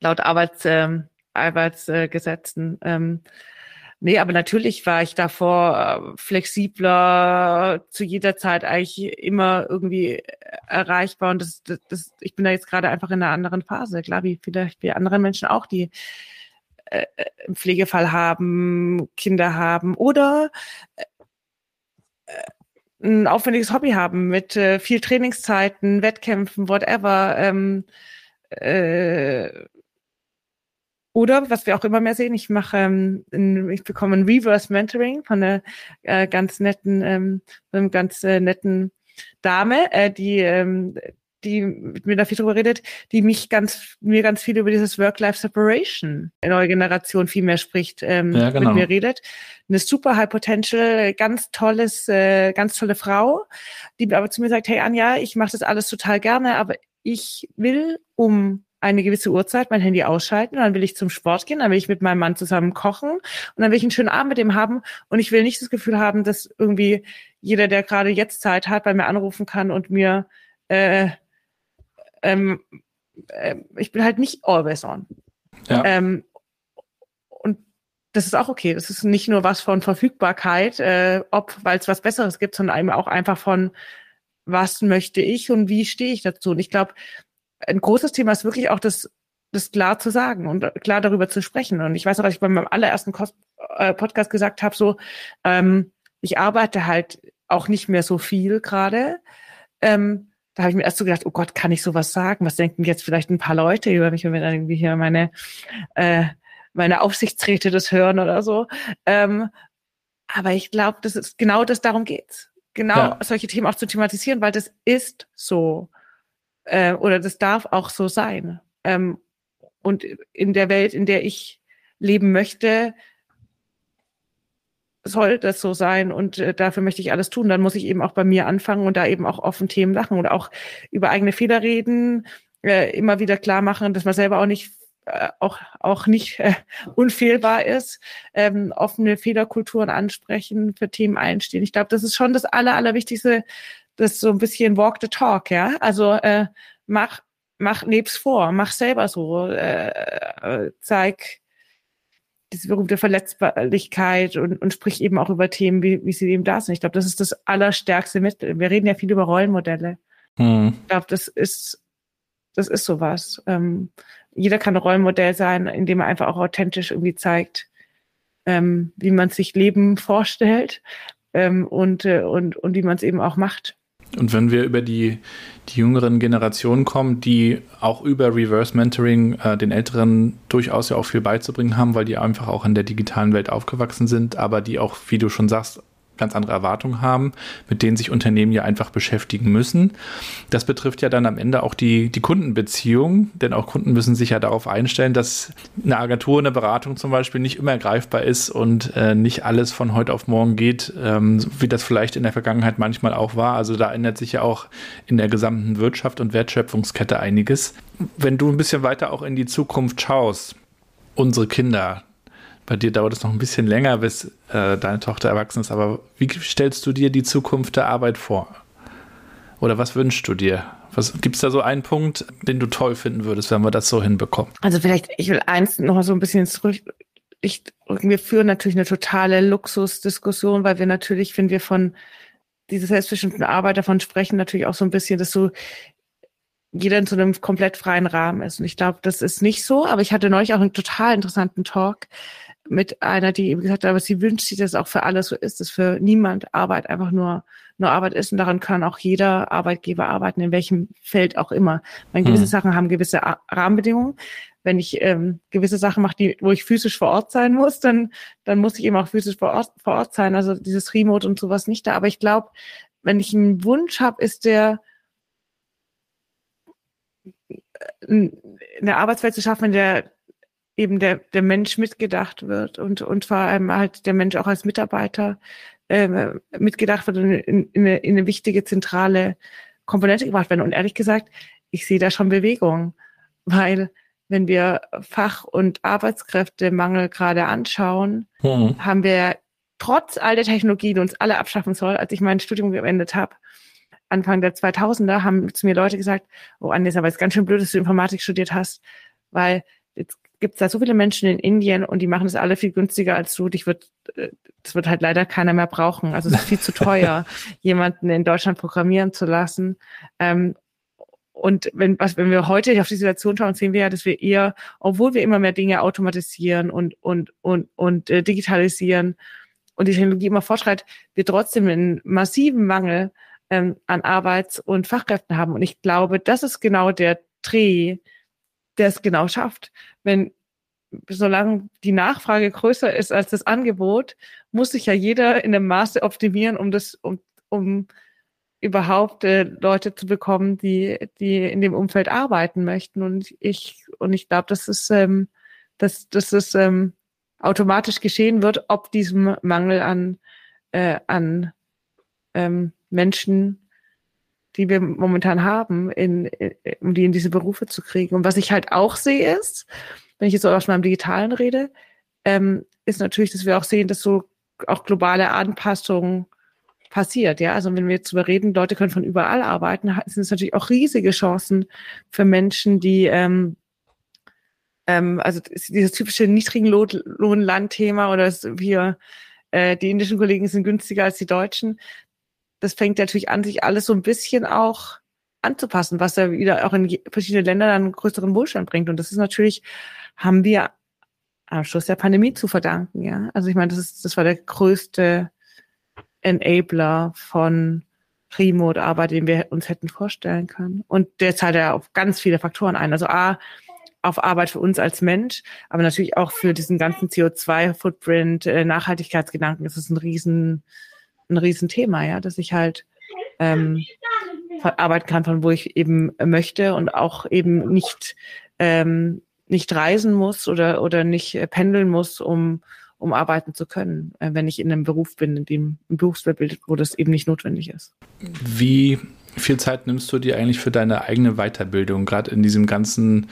Speaker 4: laut Arbeits, ähm, Eiweißgesetzen. Nee, aber natürlich war ich davor äh, flexibler, zu jeder Zeit eigentlich immer irgendwie erreichbar. Und das, das, das ich bin da jetzt gerade einfach in einer anderen Phase. Klar, wie vielleicht wie andere Menschen auch, die äh, einen Pflegefall haben, Kinder haben oder äh, ein aufwendiges Hobby haben mit äh, viel Trainingszeiten, Wettkämpfen, whatever. Ähm, äh, oder was wir auch immer mehr sehen, ich mache, ähm, ich bekomme ein Reverse Mentoring von einer äh, ganz netten, ähm, einem ganz äh, netten Dame, äh, die ähm, die mit mir da viel drüber redet, die mich ganz, mir ganz viel über dieses Work-Life-Separation in neuer Generation viel mehr spricht, ähm, ja, genau. mit mir redet. Eine super High Potential, ganz tolles, äh, ganz tolle Frau, die aber zu mir sagt, hey Anja, ich mache das alles total gerne, aber ich will um eine gewisse Uhrzeit mein Handy ausschalten, dann will ich zum Sport gehen, dann will ich mit meinem Mann zusammen kochen und dann will ich einen schönen Abend mit ihm haben und ich will nicht das Gefühl haben, dass irgendwie jeder, der gerade jetzt Zeit hat, bei mir anrufen kann und mir äh, ähm, äh, ich bin halt nicht always on. Ja. Ähm, und das ist auch okay. Das ist nicht nur was von Verfügbarkeit, äh, ob, weil es was Besseres gibt, sondern eben auch einfach von, was möchte ich und wie stehe ich dazu. Und ich glaube, ein großes Thema ist wirklich auch das, das klar zu sagen und klar darüber zu sprechen. Und ich weiß auch, dass ich bei meinem allerersten äh, Podcast gesagt habe, so, ähm, ich arbeite halt auch nicht mehr so viel gerade. Ähm, da habe ich mir erst so gedacht, oh Gott, kann ich sowas sagen? Was denken jetzt vielleicht ein paar Leute über mich, wenn wir dann irgendwie hier meine, äh, meine Aufsichtsräte das hören oder so. Ähm, aber ich glaube, das ist genau das, darum geht's. Genau ja. solche Themen auch zu thematisieren, weil das ist so. Äh, oder das darf auch so sein. Ähm, und in der Welt, in der ich leben möchte, soll das so sein und äh, dafür möchte ich alles tun, dann muss ich eben auch bei mir anfangen und da eben auch offen Themen lachen und auch über eigene Fehler reden, äh, immer wieder klar machen, dass man selber auch nicht äh, auch auch nicht äh, unfehlbar ist, ähm, offene Fehlerkulturen ansprechen, für Themen einstehen. Ich glaube, das ist schon das aller allerwichtigste, das so ein bisschen walk the talk, ja. Also äh, mach mach neb's vor, mach selber so, äh, äh zeig diese berühmte Verletzbarkeit und, und spricht eben auch über Themen, wie, wie sie eben da sind. Ich glaube, das ist das allerstärkste Mittel. Wir reden ja viel über Rollenmodelle. Hm. Ich glaube, das ist, das ist sowas. Ähm, jeder kann ein Rollenmodell sein, indem er einfach auch authentisch irgendwie zeigt, ähm, wie man sich Leben vorstellt ähm, und, äh, und, und wie man es eben auch macht.
Speaker 3: Und wenn wir über die, die jüngeren Generationen kommen, die auch über Reverse Mentoring äh, den Älteren durchaus ja auch viel beizubringen haben, weil die einfach auch in der digitalen Welt aufgewachsen sind, aber die auch, wie du schon sagst, ganz andere Erwartungen haben, mit denen sich Unternehmen ja einfach beschäftigen müssen. Das betrifft ja dann am Ende auch die, die Kundenbeziehung, denn auch Kunden müssen sich ja darauf einstellen, dass eine Agentur, eine Beratung zum Beispiel nicht immer greifbar ist und äh, nicht alles von heute auf morgen geht, ähm, wie das vielleicht in der Vergangenheit manchmal auch war. Also da ändert sich ja auch in der gesamten Wirtschaft und Wertschöpfungskette einiges. Wenn du ein bisschen weiter auch in die Zukunft schaust, unsere Kinder, bei dir dauert es noch ein bisschen länger, bis äh, deine Tochter erwachsen ist. Aber wie stellst du dir die Zukunft der Arbeit vor? Oder was wünschst du dir? Gibt es da so einen Punkt, den du toll finden würdest, wenn wir das so hinbekommen?
Speaker 4: Also vielleicht, ich will eins noch mal so ein bisschen zurück. Ich, wir führen natürlich eine totale Luxusdiskussion, weil wir natürlich, wenn wir von dieser selbstbestimmten Arbeit davon sprechen, natürlich auch so ein bisschen, dass so jeder in so einem komplett freien Rahmen ist. Und ich glaube, das ist nicht so, aber ich hatte neulich auch einen total interessanten Talk mit einer, die eben gesagt hat, aber sie wünscht sich, dass es auch für alles so ist, dass für niemand Arbeit einfach nur, nur Arbeit ist und daran kann auch jeder Arbeitgeber arbeiten, in welchem Feld auch immer. Meine, gewisse hm. Sachen haben gewisse Rahmenbedingungen. Wenn ich ähm, gewisse Sachen mache, die, wo ich physisch vor Ort sein muss, dann, dann muss ich eben auch physisch vor Ort, vor Ort sein. Also dieses Remote und sowas nicht da. Aber ich glaube, wenn ich einen Wunsch habe, ist der, eine Arbeitswelt zu schaffen, in der eben der, der Mensch mitgedacht wird und, und vor allem halt der Mensch auch als Mitarbeiter äh, mitgedacht wird und in, in, eine, in eine wichtige zentrale Komponente gebracht werden. Und ehrlich gesagt, ich sehe da schon Bewegung, weil wenn wir Fach- und Arbeitskräftemangel gerade anschauen, mhm. haben wir trotz all der Technologie, die uns alle abschaffen soll, als ich mein Studium geendet habe, Anfang der 2000er, haben zu mir Leute gesagt, oh Andi, ist aber jetzt ganz schön blöd, dass du Informatik studiert hast, weil jetzt gibt es da so viele Menschen in Indien und die machen das alle viel günstiger als du. Dich wird, äh, das wird halt leider keiner mehr brauchen. Also es ist viel zu teuer, jemanden in Deutschland programmieren zu lassen. Ähm, und wenn, was, wenn wir heute auf die Situation schauen, sehen wir ja, dass wir eher, obwohl wir immer mehr Dinge automatisieren und, und, und, und äh, digitalisieren und die Technologie immer fortschreitet, wir trotzdem einen massiven Mangel ähm, an Arbeits- und Fachkräften haben. Und ich glaube, das ist genau der Dreh, der es genau schafft. Wenn, solange die Nachfrage größer ist als das Angebot, muss sich ja jeder in einem Maße optimieren, um das, um, um überhaupt äh, Leute zu bekommen, die, die in dem Umfeld arbeiten möchten. Und ich, und ich glaube, dass es, ähm, dass, dass es ähm, automatisch geschehen wird, ob diesem Mangel an, äh, an ähm, Menschen die wir momentan haben, in, um die in diese Berufe zu kriegen. Und was ich halt auch sehe ist, wenn ich jetzt so aus meinem Digitalen rede, ähm, ist natürlich, dass wir auch sehen, dass so auch globale Anpassungen passiert. Ja, also wenn wir jetzt darüber reden, Leute können von überall arbeiten, sind es natürlich auch riesige Chancen für Menschen, die ähm, ähm, also dieses typische niedrigen Lohnland-Thema oder wir äh, die indischen Kollegen sind günstiger als die Deutschen das fängt natürlich an, sich alles so ein bisschen auch anzupassen, was ja wieder auch in verschiedene Länder dann einen größeren Wohlstand bringt. Und das ist natürlich, haben wir am Schluss der Pandemie zu verdanken, ja. Also ich meine, das ist, das war der größte Enabler von Remote-Arbeit, den wir uns hätten vorstellen können. Und der zahlt ja auf ganz viele Faktoren ein. Also A, auf Arbeit für uns als Mensch, aber natürlich auch für diesen ganzen CO2-Footprint, äh, Nachhaltigkeitsgedanken. Das ist ein riesen, ein Riesenthema, ja, dass ich halt ähm, arbeiten kann, von wo ich eben möchte und auch eben nicht ähm, nicht reisen muss oder oder nicht äh, pendeln muss, um um arbeiten zu können, äh, wenn ich in einem Beruf bin, in dem ein Berufsbild, wo das eben nicht notwendig ist.
Speaker 3: Wie viel Zeit nimmst du dir eigentlich für deine eigene Weiterbildung? Gerade in diesem ganzen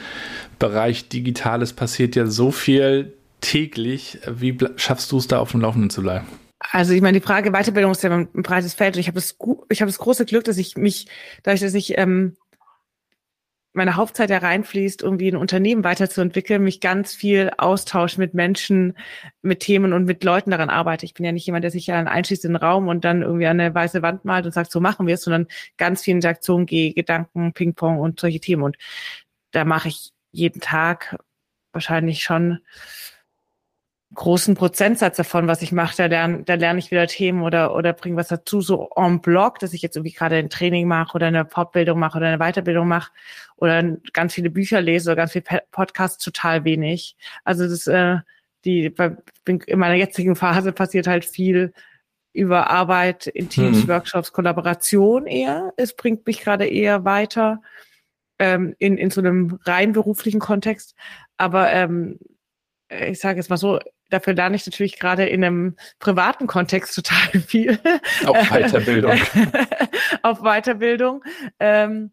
Speaker 3: Bereich Digitales passiert ja so viel täglich. Wie schaffst du es da auf dem Laufenden zu bleiben?
Speaker 4: Also ich meine, die Frage Weiterbildung ist ja ein breites Feld und ich habe das, ich habe das große Glück, dass ich mich, dadurch, dass ich ähm, meine Hauptzeit da reinfließt, irgendwie ein Unternehmen weiterzuentwickeln, mich ganz viel Austausch mit Menschen, mit Themen und mit Leuten daran arbeite. Ich bin ja nicht jemand, der sich ja einschließt in den Raum und dann irgendwie an eine weiße Wand malt und sagt, so machen wir es, sondern ganz viel Interaktion Gedanken, Ping-Pong und solche Themen. Und da mache ich jeden Tag wahrscheinlich schon großen Prozentsatz davon, was ich mache, da lerne, da lerne ich wieder Themen oder, oder bringe was dazu, so en bloc, dass ich jetzt irgendwie gerade ein Training mache oder eine Fortbildung mache oder eine Weiterbildung mache oder ganz viele Bücher lese oder ganz viele Podcasts total wenig. Also das, äh, die, bei, in meiner jetzigen Phase passiert halt viel über Arbeit in Teams, mhm. Workshops, Kollaboration eher. Es bringt mich gerade eher weiter ähm, in, in so einem rein beruflichen Kontext. Aber ähm, ich sage jetzt mal so, dafür lerne ich natürlich gerade in einem privaten Kontext total viel.
Speaker 3: Auf Weiterbildung.
Speaker 4: Auf Weiterbildung. Ähm,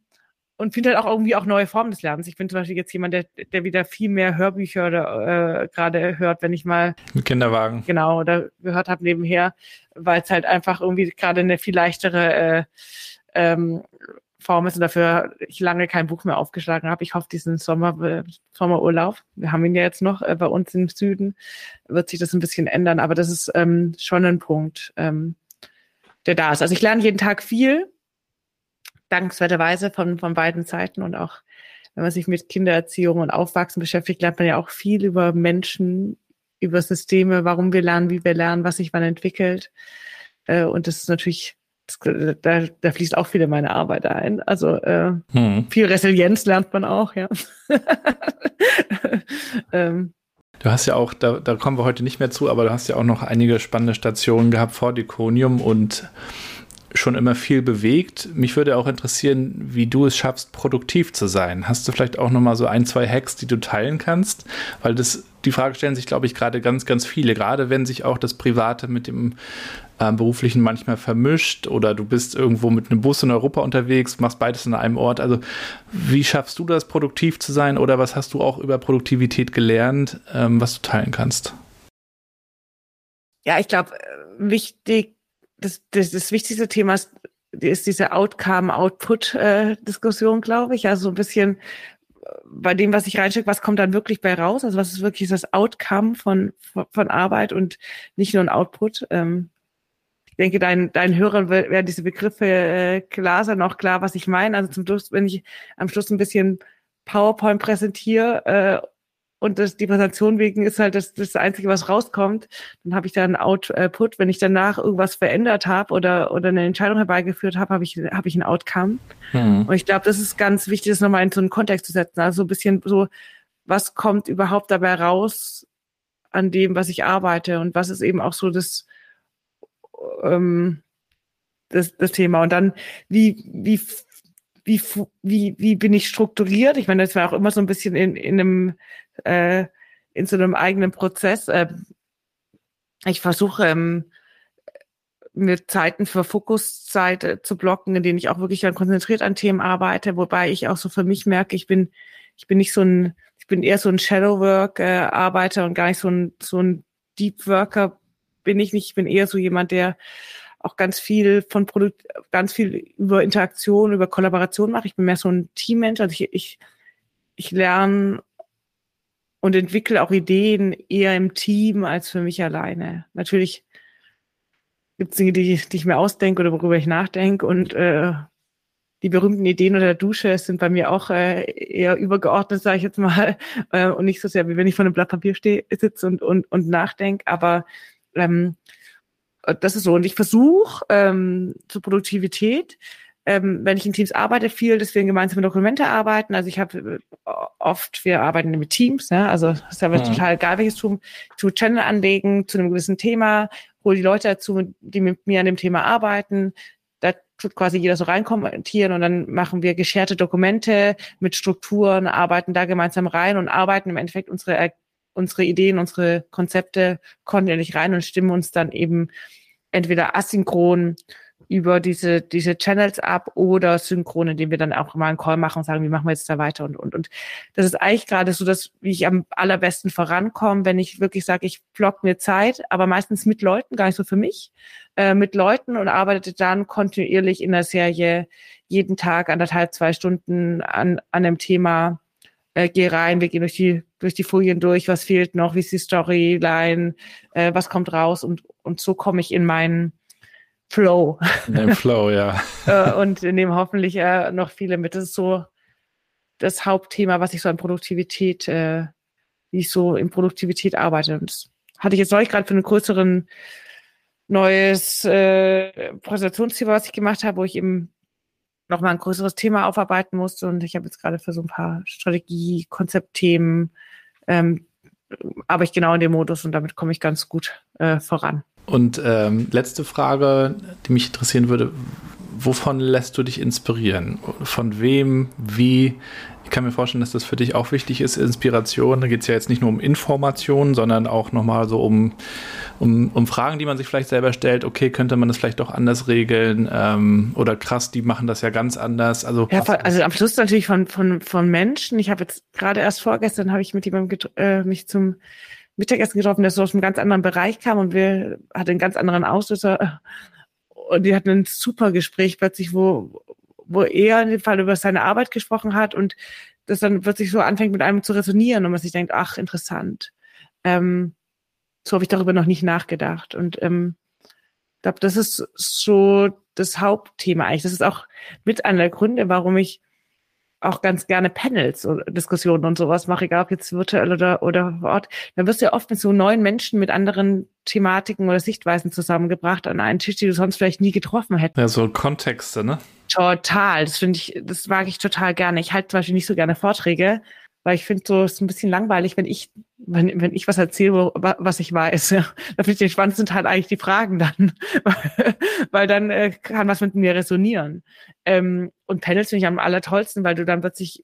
Speaker 4: und finde halt auch irgendwie auch neue Formen des Lernens. Ich bin zum Beispiel jetzt jemand, der, der wieder viel mehr Hörbücher oder, äh, gerade hört, wenn ich mal
Speaker 3: mit Kinderwagen
Speaker 4: genau oder gehört habe nebenher, weil es halt einfach irgendwie gerade eine viel leichtere äh, ähm, Form ist und dafür ich lange kein Buch mehr aufgeschlagen habe. Ich hoffe, diesen Sommer, äh, Sommerurlaub, wir haben ihn ja jetzt noch äh, bei uns im Süden, wird sich das ein bisschen ändern, aber das ist ähm, schon ein Punkt, ähm, der da ist. Also ich lerne jeden Tag viel, dankenswerterweise von, von beiden Seiten und auch wenn man sich mit Kindererziehung und Aufwachsen beschäftigt, lernt man ja auch viel über Menschen, über Systeme, warum wir lernen, wie wir lernen, was sich wann entwickelt. Äh, und das ist natürlich da, da fließt auch viel in meine Arbeit ein. Also äh, hm. viel Resilienz lernt man auch, ja.
Speaker 3: ähm. Du hast ja auch, da, da kommen wir heute nicht mehr zu, aber du hast ja auch noch einige spannende Stationen gehabt vor Diconium und schon immer viel bewegt. Mich würde auch interessieren, wie du es schaffst, produktiv zu sein. Hast du vielleicht auch noch mal so ein, zwei Hacks, die du teilen kannst? Weil das, die Frage stellen sich, glaube ich, gerade ganz, ganz viele. Gerade wenn sich auch das Private mit dem äh, Beruflichen manchmal vermischt oder du bist irgendwo mit einem Bus in Europa unterwegs, machst beides an einem Ort. Also wie schaffst du das, produktiv zu sein oder was hast du auch über Produktivität gelernt, ähm, was du teilen kannst?
Speaker 4: Ja, ich glaube, äh, wichtig das, das, das wichtigste Thema ist, ist diese Outcome-Output-Diskussion, glaube ich. Also so ein bisschen, bei dem, was ich reinstecke, was kommt dann wirklich bei raus? Also was ist wirklich das Outcome von, von, Arbeit und nicht nur ein Output? Ähm, denke, dein, dein Hörern werden diese Begriffe äh, klar sein, auch klar, was ich meine. Also zum Schluss, wenn ich am Schluss ein bisschen PowerPoint präsentiere äh, und das, die Präsentation wegen ist halt das, das Einzige, was rauskommt, dann habe ich da einen Output. Wenn ich danach irgendwas verändert habe oder, oder eine Entscheidung herbeigeführt habe, habe ich, hab ich ein Outcome. Mhm. Und ich glaube, das ist ganz wichtig, das nochmal in so einen Kontext zu setzen. Also so ein bisschen so, was kommt überhaupt dabei raus an dem, was ich arbeite und was ist eben auch so das, ähm, das, das Thema. Und dann, wie, wie, wie, wie, wie bin ich strukturiert? Ich meine, das war auch immer so ein bisschen in, in einem äh, in so einem eigenen Prozess. Äh, ich versuche ähm, mir Zeiten für Fokuszeit äh, zu blocken, in denen ich auch wirklich dann konzentriert an Themen arbeite, wobei ich auch so für mich merke, ich bin ich bin nicht so ein ich bin eher so ein Shadowwork äh, und gar nicht so ein so ein Deep Worker bin ich nicht. Ich bin eher so jemand, der auch ganz viel von Produkt, ganz viel über Interaktion, über Kollaboration macht. Ich bin mehr so ein Teammensch. Also ich, ich, ich lerne und entwickle auch Ideen eher im Team als für mich alleine. Natürlich gibt es Dinge, die, die ich mir ausdenke oder worüber ich nachdenke und äh, die berühmten Ideen unter der Dusche sind bei mir auch äh, eher übergeordnet, sage ich jetzt mal, äh, und nicht so sehr, wie wenn ich vor einem Blatt Papier stehe, sitze und, und, und nachdenke. Aber ähm, das ist so. Und ich versuche ähm, zur Produktivität ähm, wenn ich in Teams arbeite, viel, dass wir in gemeinsamen Dokumente arbeiten. Also ich habe äh, oft, wir arbeiten mit Teams, ne? also das ist aber ja. total egal, welches Tool, to Channel anlegen zu einem gewissen Thema, hole die Leute dazu, die mit mir an dem Thema arbeiten. Da tut quasi jeder so reinkommentieren und dann machen wir gescherte Dokumente mit Strukturen, arbeiten da gemeinsam rein und arbeiten im Endeffekt unsere unsere Ideen, unsere Konzepte kontinuierlich rein und stimmen uns dann eben entweder asynchron über diese, diese Channels ab oder synchron, indem wir dann auch mal einen Call machen und sagen, wie machen wir jetzt da weiter und, und, und. Das ist eigentlich gerade so, dass, wie ich am allerbesten vorankomme, wenn ich wirklich sage, ich block mir Zeit, aber meistens mit Leuten, gar nicht so für mich, äh, mit Leuten und arbeite dann kontinuierlich in der Serie jeden Tag anderthalb, zwei Stunden an, an einem Thema, äh, gehe rein, wir gehen durch die, durch die Folien durch, was fehlt noch, wie ist die Storyline, äh, was kommt raus und, und so komme ich in meinen Flow.
Speaker 3: In dem Flow, ja.
Speaker 4: Äh, und in dem hoffentlich äh, noch viele mit. Das ist so das Hauptthema, was ich so an Produktivität, äh, wie ich so in Produktivität arbeite. Und das hatte ich jetzt neulich gerade für einen größeren neues äh, Präsentationsthema, was ich gemacht habe, wo ich eben nochmal ein größeres Thema aufarbeiten musste. Und ich habe jetzt gerade für so ein paar Strategie, Konzeptthemen, ähm, aber ich genau in dem Modus und damit komme ich ganz gut äh, voran.
Speaker 3: Und ähm, letzte Frage, die mich interessieren würde, wovon lässt du dich inspirieren? Von wem, wie? Ich kann mir vorstellen, dass das für dich auch wichtig ist, Inspiration. Da geht es ja jetzt nicht nur um Informationen, sondern auch nochmal so um, um, um Fragen, die man sich vielleicht selber stellt. Okay, könnte man das vielleicht doch anders regeln? Ähm, oder krass, die machen das ja ganz anders. Also,
Speaker 4: ja, also am Schluss natürlich von, von, von Menschen. Ich habe jetzt gerade erst vorgestern habe ich mit jemandem äh, mich zum Mittagessen getroffen, der so aus einem ganz anderen Bereich kam und wir hatten einen ganz anderen Auslöser. Und die hatten ein super Gespräch plötzlich, wo, wo er in dem Fall über seine Arbeit gesprochen hat und das dann plötzlich so anfängt mit einem zu resonieren und man sich denkt, ach, interessant. Ähm, so habe ich darüber noch nicht nachgedacht. Und ähm, ich glaube, das ist so das Hauptthema eigentlich. Das ist auch mit einer der Gründe, warum ich auch ganz gerne Panels und Diskussionen und sowas mache, egal ob jetzt virtuell oder, oder vor Ort, dann wirst du ja oft mit so neuen Menschen mit anderen Thematiken oder Sichtweisen zusammengebracht an einen Tisch, die du sonst vielleicht nie getroffen hättest.
Speaker 3: Ja, so Kontexte, ne?
Speaker 4: Total. Das finde ich, das mag ich total gerne. Ich halte zum Beispiel nicht so gerne Vorträge, weil ich finde so, es ist ein bisschen langweilig, wenn ich, wenn, wenn ich was erzähle, was ich weiß. Da finde ich den spannendsten Teil eigentlich die Fragen dann, weil dann äh, kann was mit mir resonieren. Ähm, und Panels finde ich am allertollsten, weil du dann plötzlich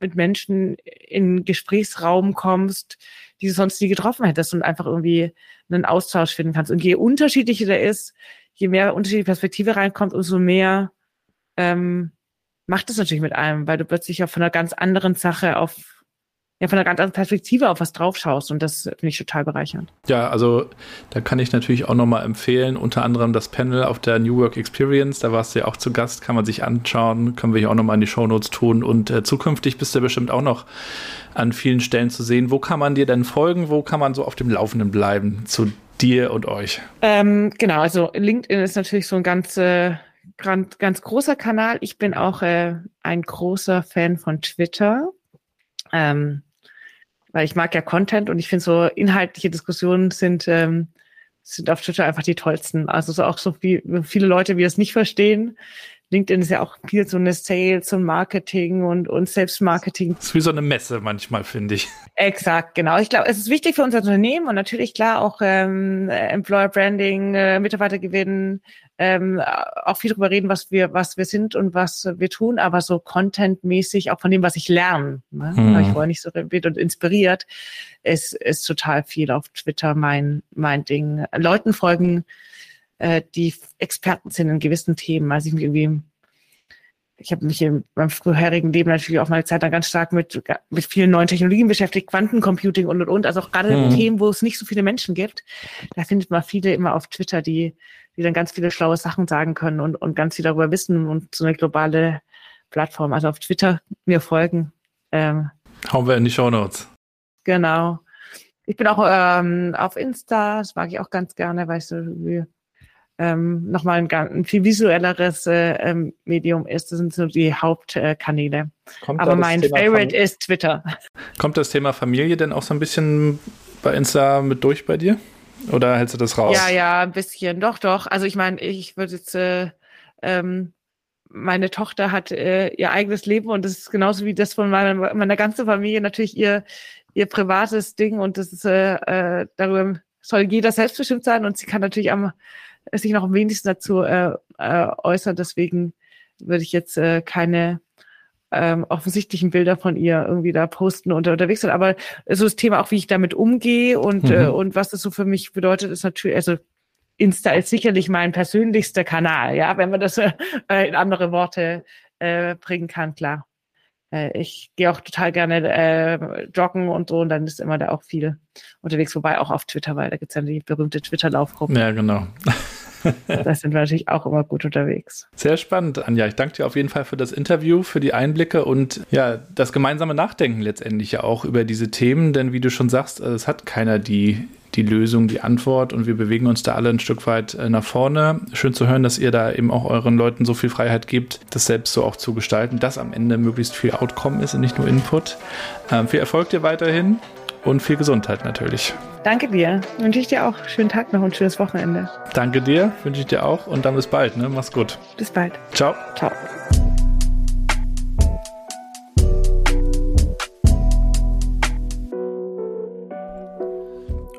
Speaker 4: mit Menschen in Gesprächsraum kommst, die du sonst nie getroffen hättest und einfach irgendwie einen Austausch finden kannst. Und je unterschiedlicher der ist, je mehr unterschiedliche Perspektive reinkommt, umso mehr ähm, macht es natürlich mit einem, weil du plötzlich auch von einer ganz anderen Sache auf ja von einer ganz anderen Perspektive auf was drauf schaust und das finde ich total bereichernd.
Speaker 3: Ja, also da kann ich natürlich auch nochmal empfehlen, unter anderem das Panel auf der New Work Experience, da warst du ja auch zu Gast, kann man sich anschauen, können wir hier auch nochmal in die Shownotes tun und äh, zukünftig bist du bestimmt auch noch an vielen Stellen zu sehen. Wo kann man dir denn folgen? Wo kann man so auf dem Laufenden bleiben zu dir und euch?
Speaker 4: Ähm, genau, also LinkedIn ist natürlich so ein ganz, äh, ganz, ganz großer Kanal. Ich bin auch äh, ein großer Fan von Twitter. Ähm, weil ich mag ja Content und ich finde so inhaltliche Diskussionen sind, ähm, sind auf Twitter einfach die tollsten. Also so auch so viel, viele Leute, die das nicht verstehen. LinkedIn ist ja auch viel so eine Sales und Marketing und, und Selbstmarketing.
Speaker 3: Das ist wie so eine Messe manchmal, finde ich.
Speaker 4: Exakt, genau. Ich glaube, es ist wichtig für unser Unternehmen und natürlich klar auch ähm, Employer Branding, äh, Mitarbeiter gewinnen, ähm, auch viel darüber reden, was wir, was wir sind und was wir tun, aber so contentmäßig auch von dem, was ich lerne, ne? Habe ich vorher nicht so erwähnt und inspiriert, ist, ist total viel auf Twitter mein, mein Ding. Leuten folgen, äh, die Experten sind in gewissen Themen. Also ich mich irgendwie, ich habe mich in meinem früherigen Leben natürlich auch mal eine Zeit lang ganz stark mit, mit vielen neuen Technologien beschäftigt, Quantencomputing und und und. Also auch gerade mhm. Themen, wo es nicht so viele Menschen gibt, da findet man viele immer auf Twitter, die die dann ganz viele schlaue Sachen sagen können und, und ganz viel darüber wissen und so eine globale Plattform. Also auf Twitter mir folgen.
Speaker 3: Ähm, Hauen wir in die Show Notes.
Speaker 4: Genau. Ich bin auch ähm, auf Insta, das mag ich auch ganz gerne, weil es so wie, ähm, nochmal ein, ein viel visuelleres äh, ähm, Medium ist. Das sind so die Hauptkanäle. Äh, Aber mein Thema Favorite ist Twitter.
Speaker 3: Kommt das Thema Familie denn auch so ein bisschen bei Insta mit durch bei dir? Oder hältst du das raus?
Speaker 4: Ja, ja, ein bisschen. Doch, doch. Also ich meine, ich würde jetzt, äh, ähm, meine Tochter hat äh, ihr eigenes Leben und das ist genauso wie das von meiner, meiner ganzen Familie natürlich ihr, ihr privates Ding und das ist äh, äh, darüber soll jeder selbstbestimmt sein und sie kann natürlich am sich noch am wenigsten dazu äh, äh, äußern. Deswegen würde ich jetzt äh, keine ähm, offensichtlichen Bilder von ihr irgendwie da posten und unterwegs sind. Aber so das Thema auch, wie ich damit umgehe und, mhm. äh, und was das so für mich bedeutet, ist natürlich, also Insta ist sicherlich mein persönlichster Kanal, ja, wenn man das äh, in andere Worte äh, bringen kann, klar. Äh, ich gehe auch total gerne äh, joggen und so und dann ist immer da auch viel unterwegs, wobei auch auf Twitter, weil da gibt's ja die berühmte Twitter-Laufgruppe.
Speaker 3: Ja, genau.
Speaker 4: da sind wir natürlich auch immer gut unterwegs.
Speaker 3: Sehr spannend, Anja. Ich danke dir auf jeden Fall für das Interview, für die Einblicke und ja, das gemeinsame Nachdenken letztendlich ja auch über diese Themen, denn wie du schon sagst, es hat keiner die die Lösung, die Antwort und wir bewegen uns da alle ein Stück weit äh, nach vorne. Schön zu hören, dass ihr da eben auch euren Leuten so viel Freiheit gibt, das selbst so auch zu gestalten, dass am Ende möglichst viel Outcome ist und nicht nur Input. Ähm, viel Erfolg dir weiterhin und viel Gesundheit natürlich.
Speaker 4: Danke dir. Wünsche ich dir auch. Schönen Tag noch und schönes Wochenende.
Speaker 3: Danke dir, wünsche ich dir auch und dann bis bald. Ne? Mach's gut.
Speaker 4: Bis bald.
Speaker 3: Ciao.
Speaker 4: Ciao.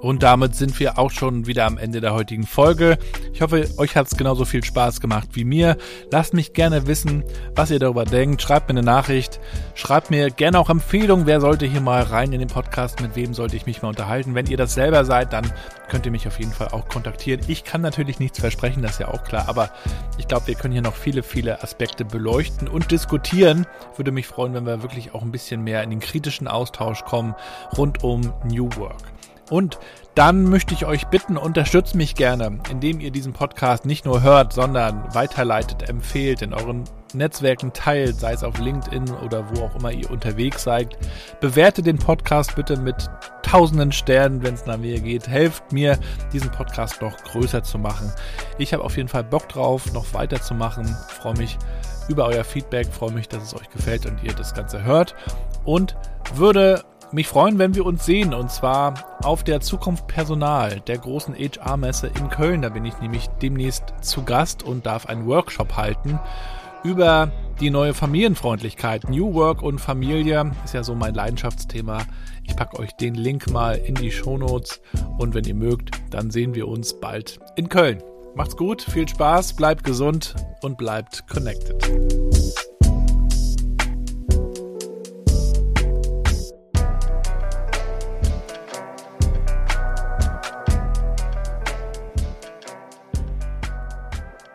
Speaker 3: Und damit sind wir auch schon wieder am Ende der heutigen Folge. Ich hoffe, euch hat es genauso viel Spaß gemacht wie mir. Lasst mich gerne wissen, was ihr darüber denkt. Schreibt mir eine Nachricht. Schreibt mir gerne auch Empfehlungen. Wer sollte hier mal rein in den Podcast? Mit wem sollte ich mich mal unterhalten? Wenn ihr das selber seid, dann könnt ihr mich auf jeden Fall auch kontaktieren. Ich kann natürlich nichts versprechen, das ist ja auch klar. Aber ich glaube, wir können hier noch viele, viele Aspekte beleuchten und diskutieren. Würde mich freuen, wenn wir wirklich auch ein bisschen mehr in den kritischen Austausch kommen rund um New Work. Und dann möchte ich euch bitten, unterstützt mich gerne, indem ihr diesen Podcast nicht nur hört, sondern weiterleitet, empfehlt, in euren Netzwerken teilt, sei es auf LinkedIn oder wo auch immer ihr unterwegs seid. Bewertet den Podcast bitte mit tausenden Sternen, wenn es nach mir geht. Helft mir, diesen Podcast noch größer zu machen. Ich habe auf jeden Fall Bock drauf, noch weiterzumachen. Freue mich über euer Feedback, freue mich, dass es euch gefällt und ihr das Ganze hört. Und würde mich freuen, wenn wir uns sehen und zwar auf der Zukunft Personal, der großen HR-Messe in Köln. Da bin ich nämlich demnächst zu Gast und darf einen Workshop halten über die neue Familienfreundlichkeit. New Work und Familie ist ja so mein Leidenschaftsthema. Ich packe euch den Link mal in die Shownotes und wenn ihr mögt, dann sehen wir uns bald in Köln. Macht's gut, viel Spaß, bleibt gesund und bleibt connected.